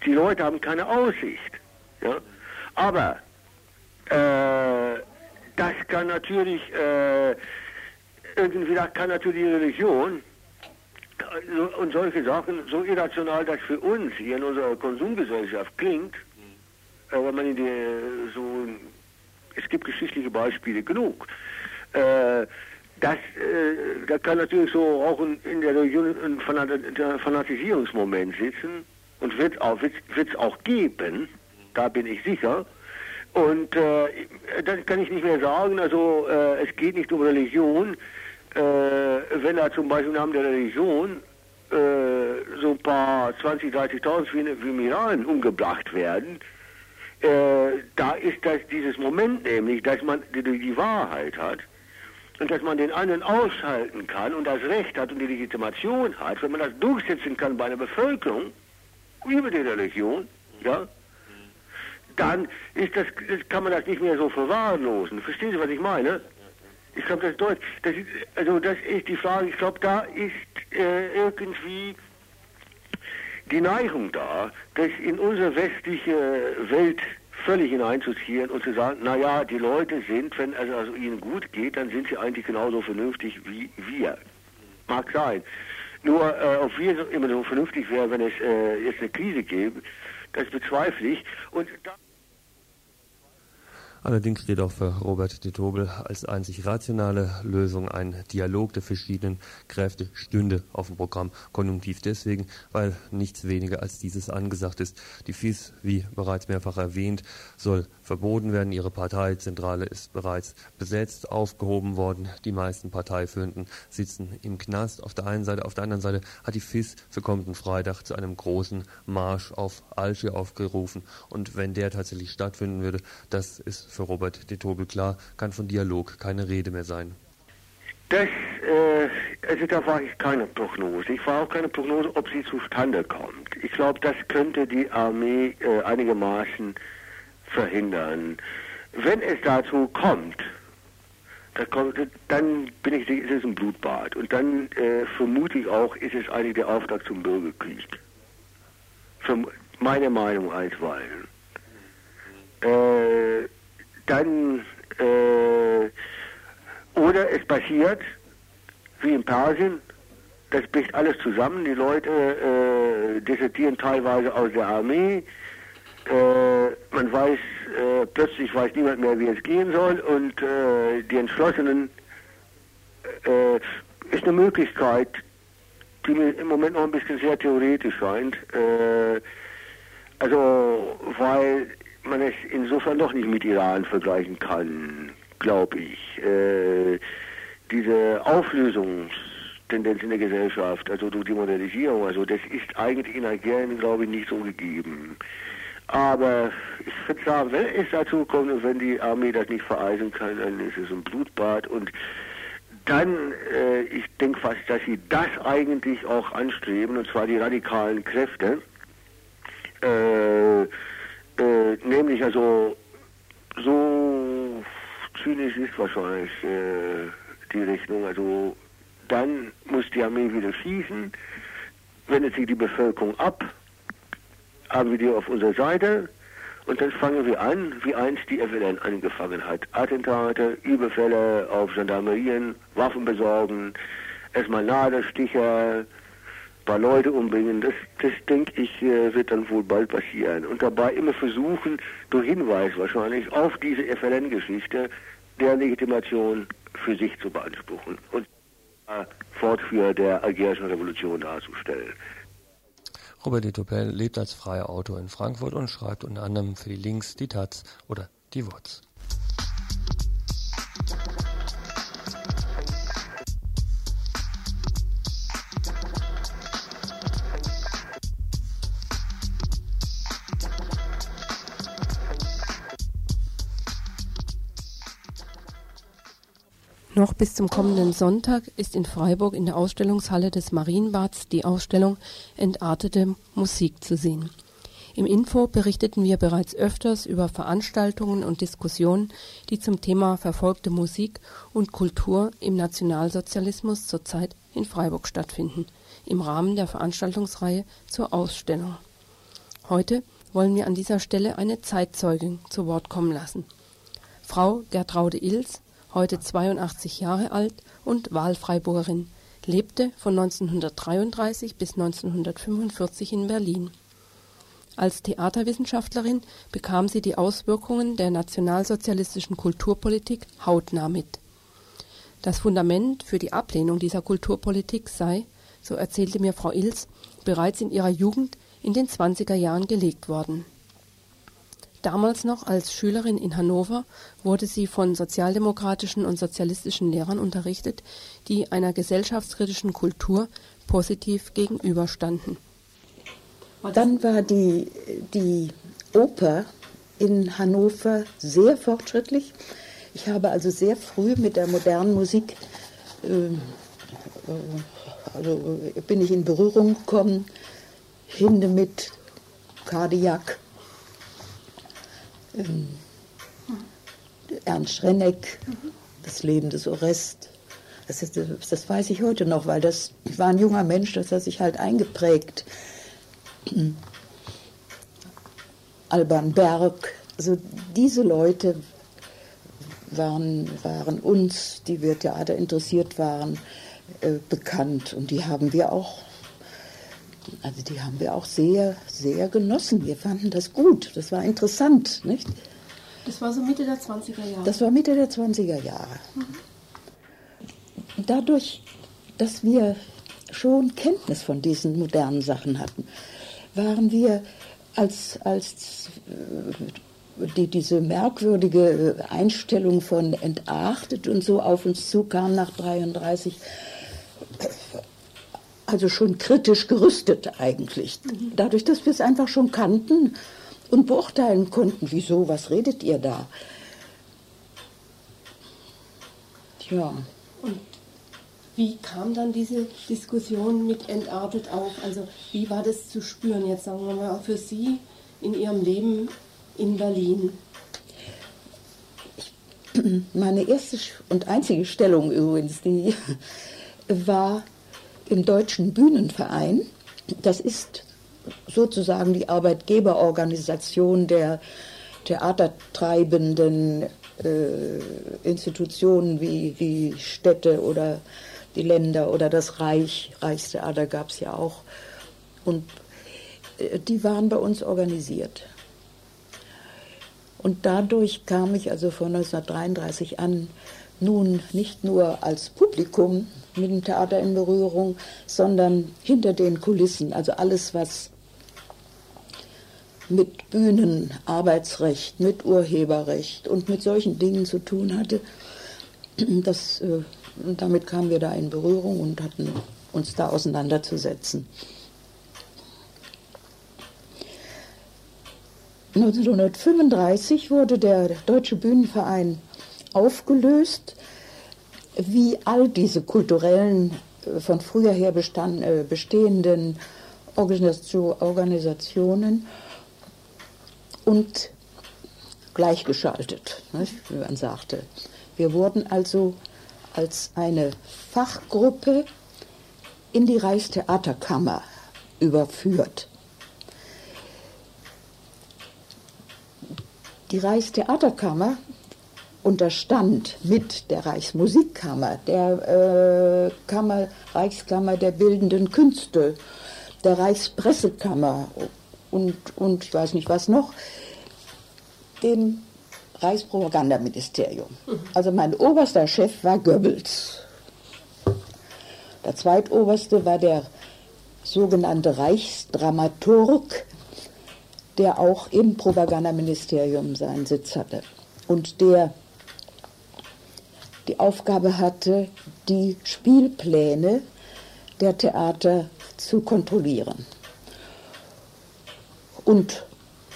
die Leute haben keine Aussicht. Ja, aber äh, das kann natürlich, äh, irgendwie, das kann natürlich die Religion äh, und solche Sachen, so irrational das für uns hier in unserer Konsumgesellschaft klingt, äh, wenn man in die, so, es gibt geschichtliche Beispiele genug. Äh, das, äh, da kann natürlich so auch in, in der Religion ein Fanatisierungsmoment sitzen und wird es auch geben, da bin ich sicher. Und äh, das kann ich nicht mehr sagen. Also äh, es geht nicht um Religion. Äh, wenn da zum Beispiel im Namen der Religion äh, so ein paar 20, 30.000 wie Miralen umgebracht werden, äh, da ist das dieses Moment nämlich, dass man die, die Wahrheit hat und dass man den anderen aushalten kann und das Recht hat und die Legitimation hat, wenn man das durchsetzen kann bei einer Bevölkerung über die Religion, ja, dann ist das, kann man das nicht mehr so verwahrlosen. Verstehen Sie, was ich meine? Ich glaube, das ist deutsch. Das ist, also das ist die Frage, ich glaube, da ist äh, irgendwie die Neigung da, das in unsere westliche Welt völlig hineinzuziehen und zu sagen, naja, die Leute sind, wenn es also ihnen gut geht, dann sind sie eigentlich genauso vernünftig wie wir. Mag sein. Nur, äh, ob wir immer so vernünftig wären, wenn es äh, jetzt eine Krise gäbe, das bezweifle ich. Und da Allerdings steht auch für Robert de Tobel als einzig rationale Lösung ein Dialog der verschiedenen Kräfte stünde auf dem Programm. Konjunktiv deswegen, weil nichts weniger als dieses angesagt ist. Die FIS, wie bereits mehrfach erwähnt, soll verboten werden. Ihre Parteizentrale ist bereits besetzt, aufgehoben worden. Die meisten Parteiführenden sitzen im Knast. Auf der einen Seite, auf der anderen Seite hat die FIS für kommenden Freitag zu einem großen Marsch auf Algier aufgerufen. Und wenn der tatsächlich stattfinden würde, das ist für Robert de Tobel klar, kann von Dialog keine Rede mehr sein. Das, äh, also da war ich keine Prognose. Ich war auch keine Prognose, ob sie zustande kommt. Ich glaube, das könnte die Armee äh, einigermaßen verhindern. Wenn es dazu kommt, dann bin ich sicher, ist es ein Blutbad. Und dann äh, vermute ich auch, ist es eigentlich der Auftrag zum Bürgerkrieg. Für meine Meinung einstweilen. Äh, dann äh, oder es passiert wie in Persien, das bricht alles zusammen, die Leute äh, desertieren teilweise aus der Armee, man weiß, äh, plötzlich weiß niemand mehr, wie es gehen soll und äh, die Entschlossenen äh, ist eine Möglichkeit, die mir im Moment noch ein bisschen sehr theoretisch scheint. Äh, also, weil man es insofern doch nicht mit Iran vergleichen kann, glaube ich. Äh, diese Auflösungstendenz in der Gesellschaft, also durch die Modernisierung, also das ist eigentlich in Algerien, glaube ich, nicht so gegeben. Aber ich würde sagen, wenn es dazu kommt und wenn die Armee das nicht vereisen kann, dann ist es ein Blutbad. Und dann, äh, ich denke fast, dass sie das eigentlich auch anstreben, und zwar die radikalen Kräfte, äh, äh, nämlich also so zynisch ist wahrscheinlich äh, die Richtung, also dann muss die Armee wieder schießen, wendet sich die Bevölkerung ab, haben wir die auf unserer Seite und dann fangen wir an, wie einst die FLN angefangen hat. Attentate, Überfälle auf Gendarmerien, Waffen besorgen, erstmal Nadelstiche, paar Leute umbringen. Das, das denke ich, äh, wird dann wohl bald passieren. Und dabei immer versuchen, durch Hinweis wahrscheinlich auf diese FLN-Geschichte, der Legitimation für sich zu beanspruchen und äh, Fortführer der algerischen Revolution darzustellen. Robert de Topel lebt als freier Autor in Frankfurt und schreibt unter anderem für die Links, die Taz oder die WOTS. Noch bis zum kommenden Sonntag ist in Freiburg in der Ausstellungshalle des Marienbads die Ausstellung Entartete Musik zu sehen. Im Info berichteten wir bereits öfters über Veranstaltungen und Diskussionen, die zum Thema verfolgte Musik und Kultur im Nationalsozialismus zurzeit in Freiburg stattfinden, im Rahmen der Veranstaltungsreihe zur Ausstellung. Heute wollen wir an dieser Stelle eine Zeitzeugin zu Wort kommen lassen. Frau Gertraude Ills heute 82 Jahre alt und Wahlfreiburgerin, lebte von 1933 bis 1945 in Berlin. Als Theaterwissenschaftlerin bekam sie die Auswirkungen der nationalsozialistischen Kulturpolitik hautnah mit. Das Fundament für die Ablehnung dieser Kulturpolitik sei, so erzählte mir Frau Ills, bereits in ihrer Jugend in den 20er Jahren gelegt worden Damals noch als Schülerin in Hannover wurde sie von sozialdemokratischen und sozialistischen Lehrern unterrichtet, die einer gesellschaftskritischen Kultur positiv gegenüberstanden. Dann war die, die Oper in Hannover sehr fortschrittlich. Ich habe also sehr früh mit der modernen Musik, äh, äh also bin ich in Berührung gekommen, Hindemith, Cardiac, ähm, Ernst Renneck, das Leben des Orest. Das, ist, das, weiß ich heute noch, weil das, ich war ein junger Mensch, das hat sich halt eingeprägt. Alban Berg, also diese Leute waren, waren uns, die wir Theater interessiert waren, äh, bekannt und die haben wir auch also die haben wir auch sehr, sehr genossen. Wir fanden das gut, das war interessant, nicht? Das war so Mitte der 20er Jahre. Das war Mitte der 20er Jahre. Mhm. Dadurch, dass wir schon Kenntnis von diesen modernen Sachen hatten, waren wir als, als äh, die, diese merkwürdige Einstellung von entartet und so auf uns zukam nach 33, also schon kritisch gerüstet eigentlich. Dadurch, dass wir es einfach schon kannten und beurteilen konnten, wieso, was redet ihr da? Tja. Und wie kam dann diese Diskussion mit entartet auf? Also wie war das zu spüren jetzt, sagen wir mal, für Sie in Ihrem Leben in Berlin? Meine erste und einzige Stellung übrigens, die war im Deutschen Bühnenverein. Das ist sozusagen die Arbeitgeberorganisation der theatertreibenden äh, Institutionen wie, wie Städte oder die Länder oder das Reich, Reichstheater gab es ja auch. Und äh, die waren bei uns organisiert. Und dadurch kam ich also von 1933 an nun nicht nur als Publikum mit dem Theater in Berührung, sondern hinter den Kulissen, also alles, was mit Bühnenarbeitsrecht, mit Urheberrecht und mit solchen Dingen zu tun hatte. Das, äh, damit kamen wir da in Berührung und hatten uns da auseinanderzusetzen. 1935 wurde der Deutsche Bühnenverein aufgelöst. Wie all diese kulturellen, äh, von früher her bestand, äh, bestehenden Organisationen und gleichgeschaltet, wie man sagte. Wir wurden also als eine Fachgruppe in die Reichstheaterkammer überführt. Die Reichstheaterkammer unterstand mit der Reichsmusikkammer, der äh, Kammer, Reichskammer der bildenden Künste, der Reichspressekammer und, und ich weiß nicht was noch, dem Reichspropagandaministerium. Also mein oberster Chef war Goebbels. Der zweitoberste war der sogenannte Reichsdramaturg, der auch im Propagandaministerium seinen Sitz hatte und der die Aufgabe hatte, die Spielpläne der Theater zu kontrollieren und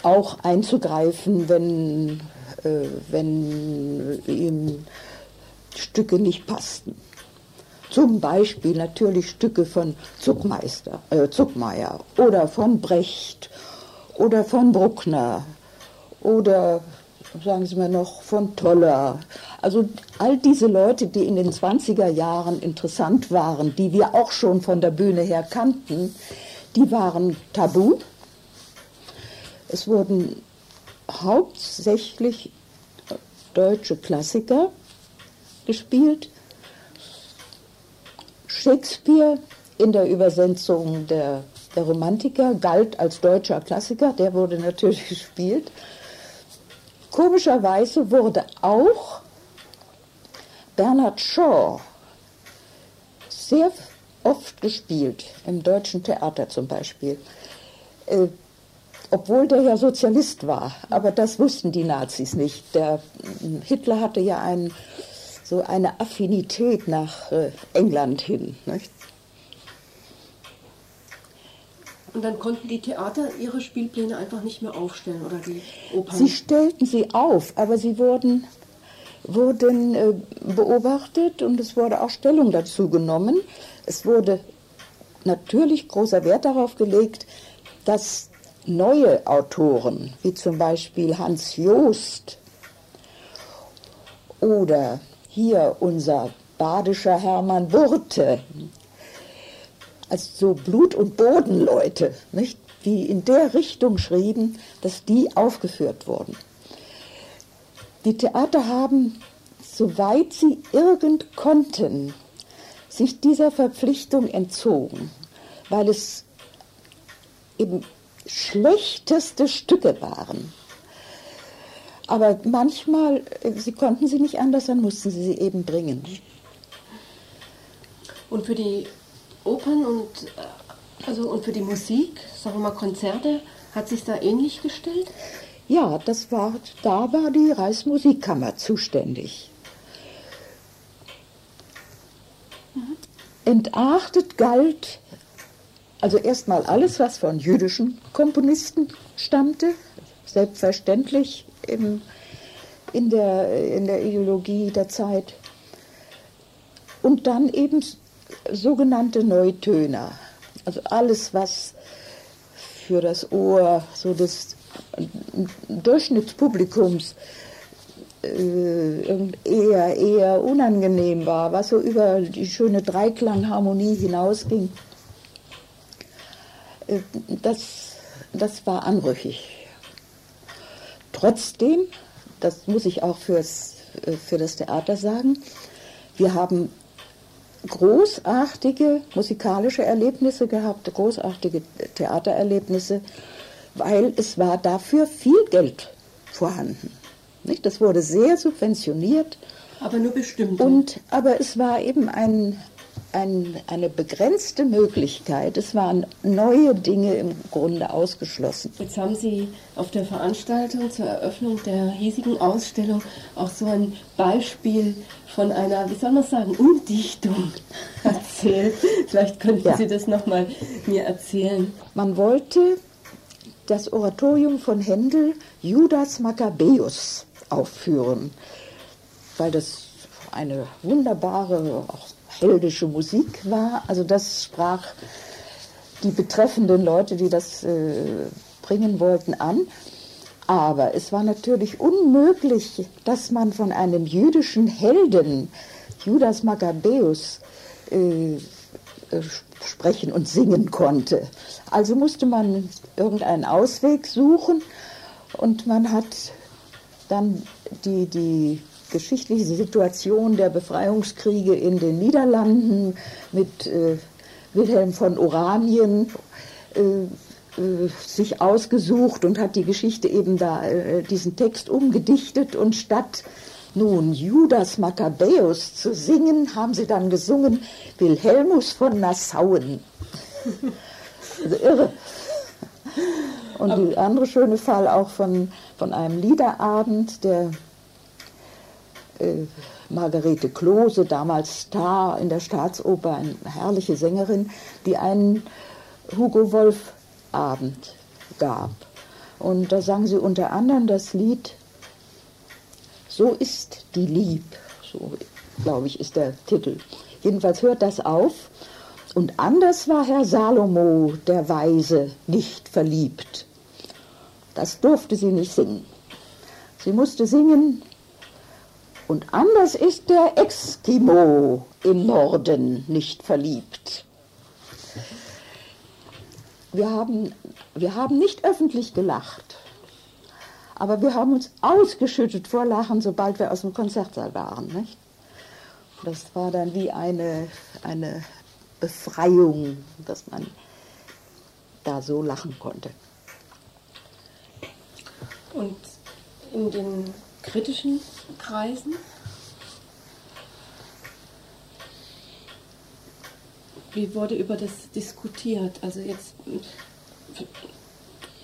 auch einzugreifen, wenn, äh, wenn ihm Stücke nicht passten. Zum Beispiel natürlich Stücke von Zuckmeister, äh, Zuckmeier oder von Brecht oder von Bruckner oder sagen Sie mir noch von Toller. Also all diese Leute, die in den 20er Jahren interessant waren, die wir auch schon von der Bühne her kannten, die waren tabu. Es wurden hauptsächlich deutsche Klassiker gespielt. Shakespeare in der Übersetzung der der Romantiker galt als deutscher Klassiker, der wurde natürlich gespielt. Komischerweise wurde auch Bernhard Shaw sehr oft gespielt, im deutschen Theater zum Beispiel. Äh, obwohl der ja Sozialist war, aber das wussten die Nazis nicht. Der Hitler hatte ja ein, so eine Affinität nach äh, England hin. Nicht? Und dann konnten die Theater ihre Spielpläne einfach nicht mehr aufstellen oder die Opern? Sie stellten sie auf, aber sie wurden, wurden äh, beobachtet und es wurde auch Stellung dazu genommen. Es wurde natürlich großer Wert darauf gelegt, dass neue Autoren, wie zum Beispiel Hans Joost oder hier unser badischer Hermann Wurte, also so Blut- und Bodenleute, nicht, die in der Richtung schrieben, dass die aufgeführt wurden. Die Theater haben, soweit sie irgend konnten, sich dieser Verpflichtung entzogen, weil es eben schlechteste Stücke waren. Aber manchmal, äh, sie konnten sie nicht anders, dann mussten sie sie eben bringen. Und für die Opern und, äh, also, und für die Musik, sagen wir mal Konzerte, hat sich da ähnlich gestellt? Ja, das war, da war die Reichsmusikkammer zuständig. Mhm. Entartet galt also erstmal alles, was von jüdischen Komponisten stammte, selbstverständlich im, in, der, in der Ideologie der Zeit. Und dann eben sogenannte Neutöner. Also alles, was für das Ohr so des Durchschnittspublikums äh, eher, eher unangenehm war, was so über die schöne Dreiklangharmonie hinausging, äh, das, das war anrüchig. Trotzdem, das muss ich auch fürs, äh, für das Theater sagen, wir haben großartige musikalische Erlebnisse gehabt, großartige Theatererlebnisse, weil es war dafür viel Geld vorhanden. Nicht? Das wurde sehr subventioniert. Aber nur bestimmt. Und, aber es war eben ein, ein, eine begrenzte Möglichkeit. Es waren neue Dinge im Grunde ausgeschlossen. Jetzt haben Sie auf der Veranstaltung zur Eröffnung der hiesigen Ausstellung auch so ein Beispiel von einer, wie soll man sagen, Umdichtung erzählt. Vielleicht könnten ja. Sie das nochmal mir erzählen. Man wollte das Oratorium von Händel Judas Maccabäus aufführen, weil das eine wunderbare, auch heldische Musik war. Also das sprach die betreffenden Leute, die das äh, bringen wollten, an. Aber es war natürlich unmöglich, dass man von einem jüdischen Helden, Judas Maccabäus, äh, äh, sprechen und singen konnte. Also musste man irgendeinen Ausweg suchen und man hat dann die, die geschichtliche Situation der Befreiungskriege in den Niederlanden mit äh, Wilhelm von Oranien äh, äh, sich ausgesucht und hat die Geschichte eben da, äh, diesen Text umgedichtet und statt nun Judas Maccabäus zu singen, haben sie dann gesungen Wilhelmus von Nassauen. Also irre. Und der andere schöne Fall auch von, von einem Liederabend, der äh, Margarete Klose, damals Star in der Staatsoper, eine herrliche Sängerin, die einen Hugo Wolf Abend gab. Und da sang sie unter anderem das Lied So ist die Lieb, so glaube ich ist der Titel. Jedenfalls hört das auf. Und anders war Herr Salomo, der Weise, nicht verliebt. Das durfte sie nicht singen. Sie musste singen, und anders ist der Eskimo im Norden nicht verliebt. Wir haben, wir haben nicht öffentlich gelacht, aber wir haben uns ausgeschüttet vor Lachen, sobald wir aus dem Konzertsaal waren. Nicht? Das war dann wie eine, eine Befreiung, dass man da so lachen konnte. Und in den kritischen Kreisen. Wie wurde über das diskutiert? Also jetzt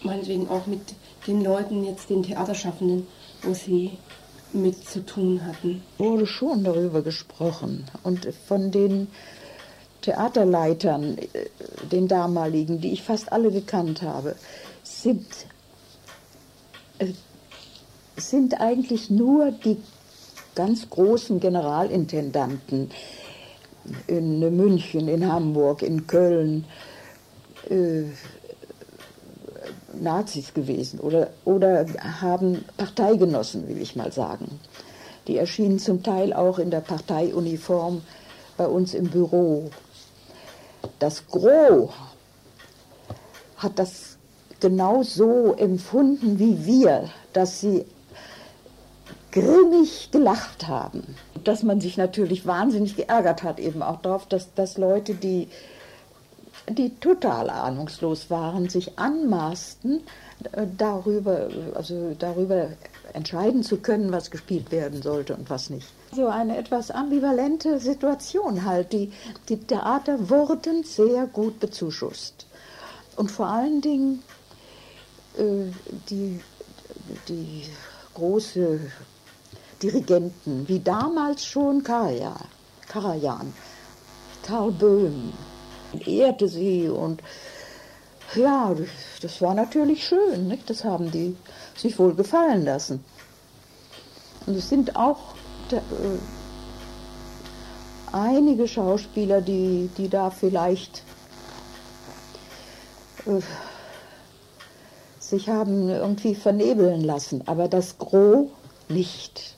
meinetwegen auch mit den Leuten, jetzt den Theaterschaffenden, wo Sie mit zu tun hatten. Wurde schon darüber gesprochen und von den Theaterleitern, äh, den damaligen, die ich fast alle gekannt habe, sind äh, sind eigentlich nur die ganz großen Generalintendanten in München, in Hamburg, in Köln äh, Nazis gewesen oder, oder haben Parteigenossen, will ich mal sagen. Die erschienen zum Teil auch in der Parteiuniform bei uns im Büro. Das Gros hat das genau so empfunden wie wir, dass sie grimmig gelacht haben. Dass man sich natürlich wahnsinnig geärgert hat, eben auch darauf, dass, dass Leute, die, die total ahnungslos waren, sich anmaßten, äh, darüber, also darüber entscheiden zu können, was gespielt werden sollte und was nicht. So eine etwas ambivalente Situation halt. Die, die Theater wurden sehr gut bezuschusst. Und vor allen Dingen äh, die, die große Dirigenten, wie damals schon Karajan, Karajan Karl Böhm, ehrte sie und ja, das war natürlich schön, nicht? das haben die sich wohl gefallen lassen. Und es sind auch äh, einige Schauspieler, die, die da vielleicht äh, sich haben irgendwie vernebeln lassen, aber das Gros nicht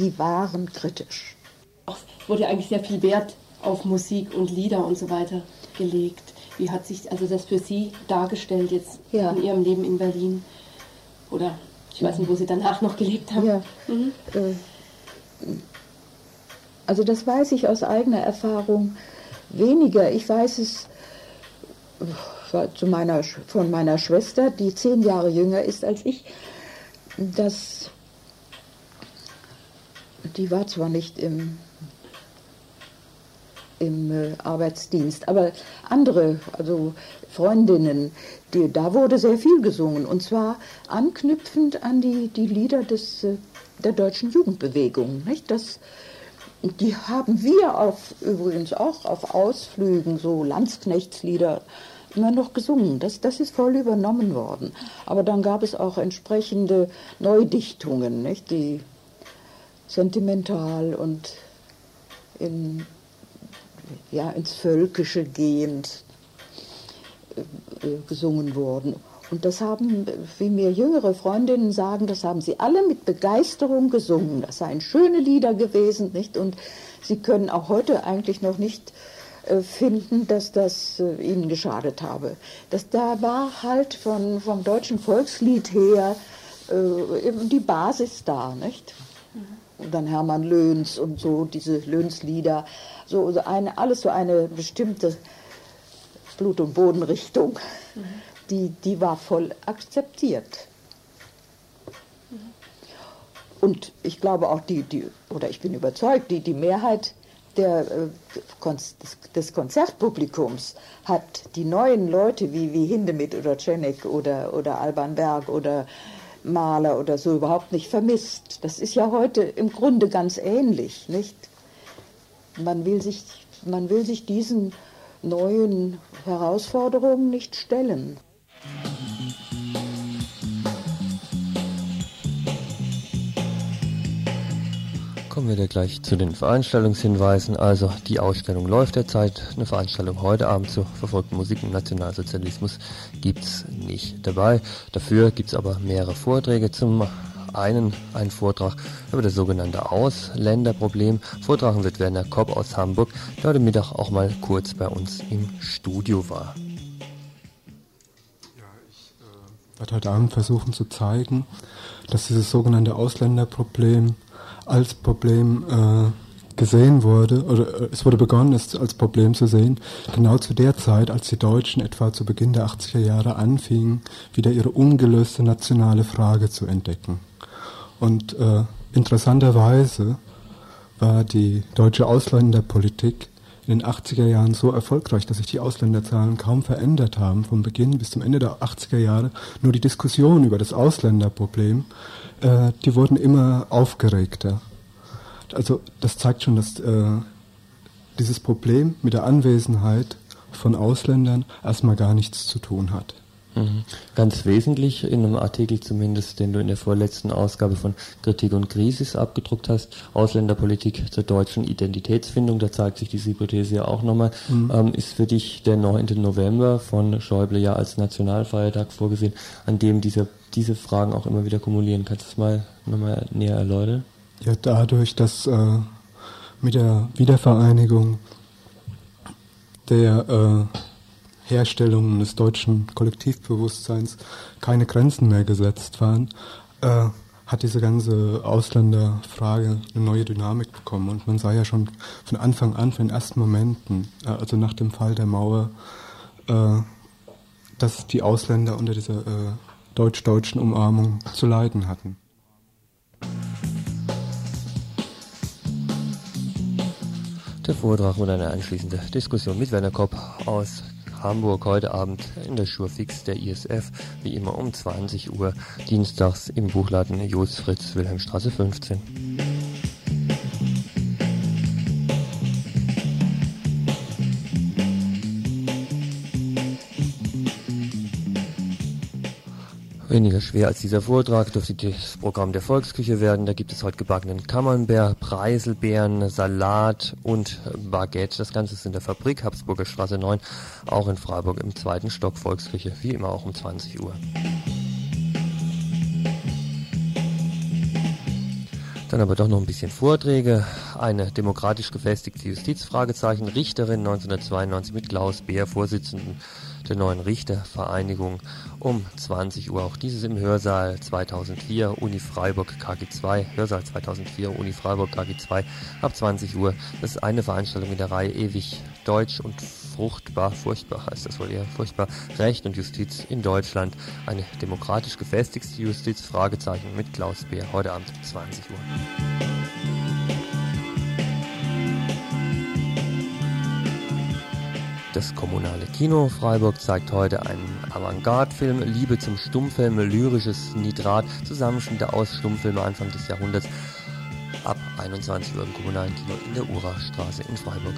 die waren kritisch. Es wurde eigentlich sehr viel Wert auf Musik und Lieder und so weiter gelegt. Wie hat sich also das für Sie dargestellt jetzt ja. in Ihrem Leben in Berlin? Oder ich weiß nicht, wo Sie danach noch gelebt haben. Ja. Mhm. Äh, also das weiß ich aus eigener Erfahrung weniger. Ich weiß es äh, meiner, von meiner Schwester, die zehn Jahre jünger ist als ich, dass die war zwar nicht im, im äh, Arbeitsdienst. Aber andere, also Freundinnen, die, da wurde sehr viel gesungen. Und zwar anknüpfend an die, die Lieder des, äh, der deutschen Jugendbewegung. Nicht? Das, die haben wir auf, übrigens auch auf Ausflügen, so Landsknechtslieder, immer noch gesungen. Das, das ist voll übernommen worden. Aber dann gab es auch entsprechende Neudichtungen, nicht? die sentimental und in, ja, ins Völkische gehend äh, äh, gesungen wurden. Und das haben, wie mir jüngere Freundinnen sagen, das haben sie alle mit Begeisterung gesungen. Das seien schöne Lieder gewesen, nicht? Und sie können auch heute eigentlich noch nicht äh, finden, dass das ihnen geschadet habe. Das, da war halt von, vom deutschen Volkslied her äh, die Basis da, nicht? Und dann Hermann Löhns und so, diese Löhns-Lieder, so, eine, alles so eine bestimmte Blut- und Bodenrichtung. Die, die war voll akzeptiert. Und ich glaube auch die, die oder ich bin überzeugt, die, die Mehrheit der, äh, des Konzertpublikums hat die neuen Leute wie, wie Hindemith oder Czenek oder, oder Alban Berg oder Mahler oder so überhaupt nicht vermisst. Das ist ja heute im Grunde ganz ähnlich, nicht? Man will sich, man will sich diesen neuen Herausforderungen nicht stellen. Wir da gleich zu den Veranstaltungshinweisen. Also die Ausstellung läuft derzeit. Eine Veranstaltung heute Abend zur verfolgten Musik im Nationalsozialismus gibt es nicht dabei. Dafür gibt es aber mehrere Vorträge. Zum einen einen Vortrag über das sogenannte Ausländerproblem. Vortragen wird Werner Kopp aus Hamburg, der heute Mittag auch mal kurz bei uns im Studio war. werde heute Abend versuchen zu zeigen, dass dieses sogenannte Ausländerproblem als Problem äh, gesehen wurde, oder äh, es wurde begonnen, es als Problem zu sehen, genau zu der Zeit, als die Deutschen etwa zu Beginn der 80er Jahre anfingen, wieder ihre ungelöste nationale Frage zu entdecken. Und äh, interessanterweise war die deutsche Ausländerpolitik in den 80er Jahren so erfolgreich, dass sich die Ausländerzahlen kaum verändert haben, vom Beginn bis zum Ende der 80er Jahre. Nur die Diskussionen über das Ausländerproblem, äh, die wurden immer aufgeregter. Also das zeigt schon, dass äh, dieses Problem mit der Anwesenheit von Ausländern erstmal gar nichts zu tun hat. Mhm. Ganz wesentlich in einem Artikel zumindest, den du in der vorletzten Ausgabe von Kritik und Krisis abgedruckt hast, Ausländerpolitik zur deutschen Identitätsfindung, da zeigt sich diese Hypothese ja auch nochmal, mhm. ähm, ist für dich der 9. November von Schäuble ja als Nationalfeiertag vorgesehen, an dem diese, diese Fragen auch immer wieder kumulieren. Kannst du das mal nochmal näher erläutern? Ja, dadurch, dass äh, mit der Wiedervereinigung der äh, Herstellung des deutschen Kollektivbewusstseins keine Grenzen mehr gesetzt waren, äh, hat diese ganze Ausländerfrage eine neue Dynamik bekommen. Und man sah ja schon von Anfang an, von den ersten Momenten, äh, also nach dem Fall der Mauer, äh, dass die Ausländer unter dieser äh, deutsch-deutschen Umarmung zu leiden hatten. Der Vortrag und eine anschließende Diskussion mit Werner Kopp aus Hamburg heute Abend in der Schurfix der ISF, wie immer um 20 Uhr, dienstags im Buchladen Jos Fritz, Wilhelmstraße 15. Weniger schwer als dieser Vortrag dürfte das Programm der Volksküche werden. Da gibt es heute gebackenen Camembert, Preiselbeeren, Salat und Baguette. Das Ganze ist in der Fabrik Habsburger Straße 9, auch in Freiburg im zweiten Stock Volksküche, wie immer auch um 20 Uhr. Dann aber doch noch ein bisschen Vorträge. Eine demokratisch gefestigte Justiz, Richterin 1992 mit Klaus Beer, Vorsitzenden der neuen Richtervereinigung um 20 Uhr. Auch dieses im Hörsaal 2004 Uni Freiburg KG2, Hörsaal 2004 Uni Freiburg KG2 ab 20 Uhr. Das ist eine Veranstaltung in der Reihe Ewig Deutsch und fruchtbar, furchtbar heißt das wohl eher, furchtbar Recht und Justiz in Deutschland. Eine demokratisch gefestigte Justiz, Fragezeichen mit Klaus Beer, heute Abend 20 Uhr. Das kommunale Kino Freiburg zeigt heute einen Avantgarde-Film, Liebe zum Stummfilm, lyrisches Nitrat, Zusammenschnitte aus Stummfilmen Anfang des Jahrhunderts ab 21 Uhr im kommunalen Kino in der Urachstraße in Freiburg.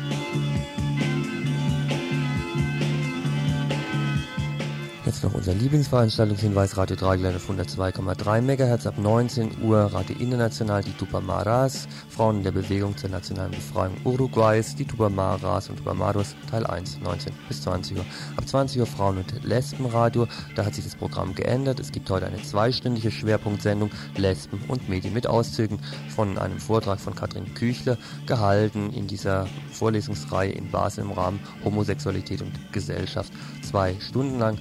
Jetzt noch unser Lieblingsveranstaltungshinweis, Radio Dreigland auf 102,3 MHz ab 19 Uhr, Radio International, die Tupamaras, Frauen der Bewegung zur nationalen Befreiung Uruguays, die Tupamaras und Tupamaros, Teil 1, 19 bis 20 Uhr. Ab 20 Uhr Frauen- und Lesbenradio, da hat sich das Programm geändert. Es gibt heute eine zweistündige Schwerpunktsendung Lesben und Medien mit Auszügen von einem Vortrag von Katrin Küchler, gehalten in dieser Vorlesungsreihe in Basel im Rahmen Homosexualität und Gesellschaft. Zwei Stunden lang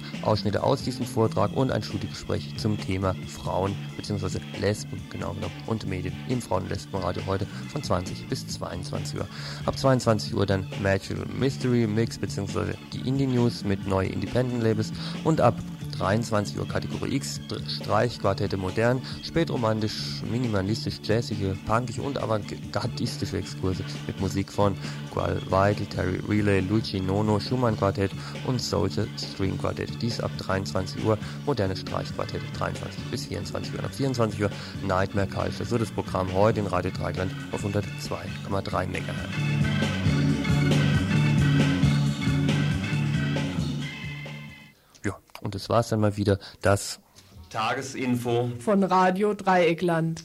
Ausschnitte aus diesem Vortrag und ein Studiegespräch zum Thema Frauen bzw. Lesben genau genommen und Medien im Frauen- und Lesbenradio heute von 20 bis 22 Uhr. Ab 22 Uhr dann Magical Mystery Mix bzw. die Indie News mit neue Independent Labels und ab 23 Uhr Kategorie X, Streichquartette modern, spätromantisch, minimalistisch, jazzige, punkige und avantgardistische Exkurse mit Musik von Gual Weigel, Terry Relay, Luigi Nono, Schumann Quartett und Soldier String Quartett. Dies ab 23 Uhr, moderne Streichquartette 23 bis 24 Uhr. Und ab 24 Uhr Nightmare Culture. So das Programm heute in Radio Dreigland auf 102,3 MHz. Und das war es dann mal wieder, das Tagesinfo von Radio Dreieckland.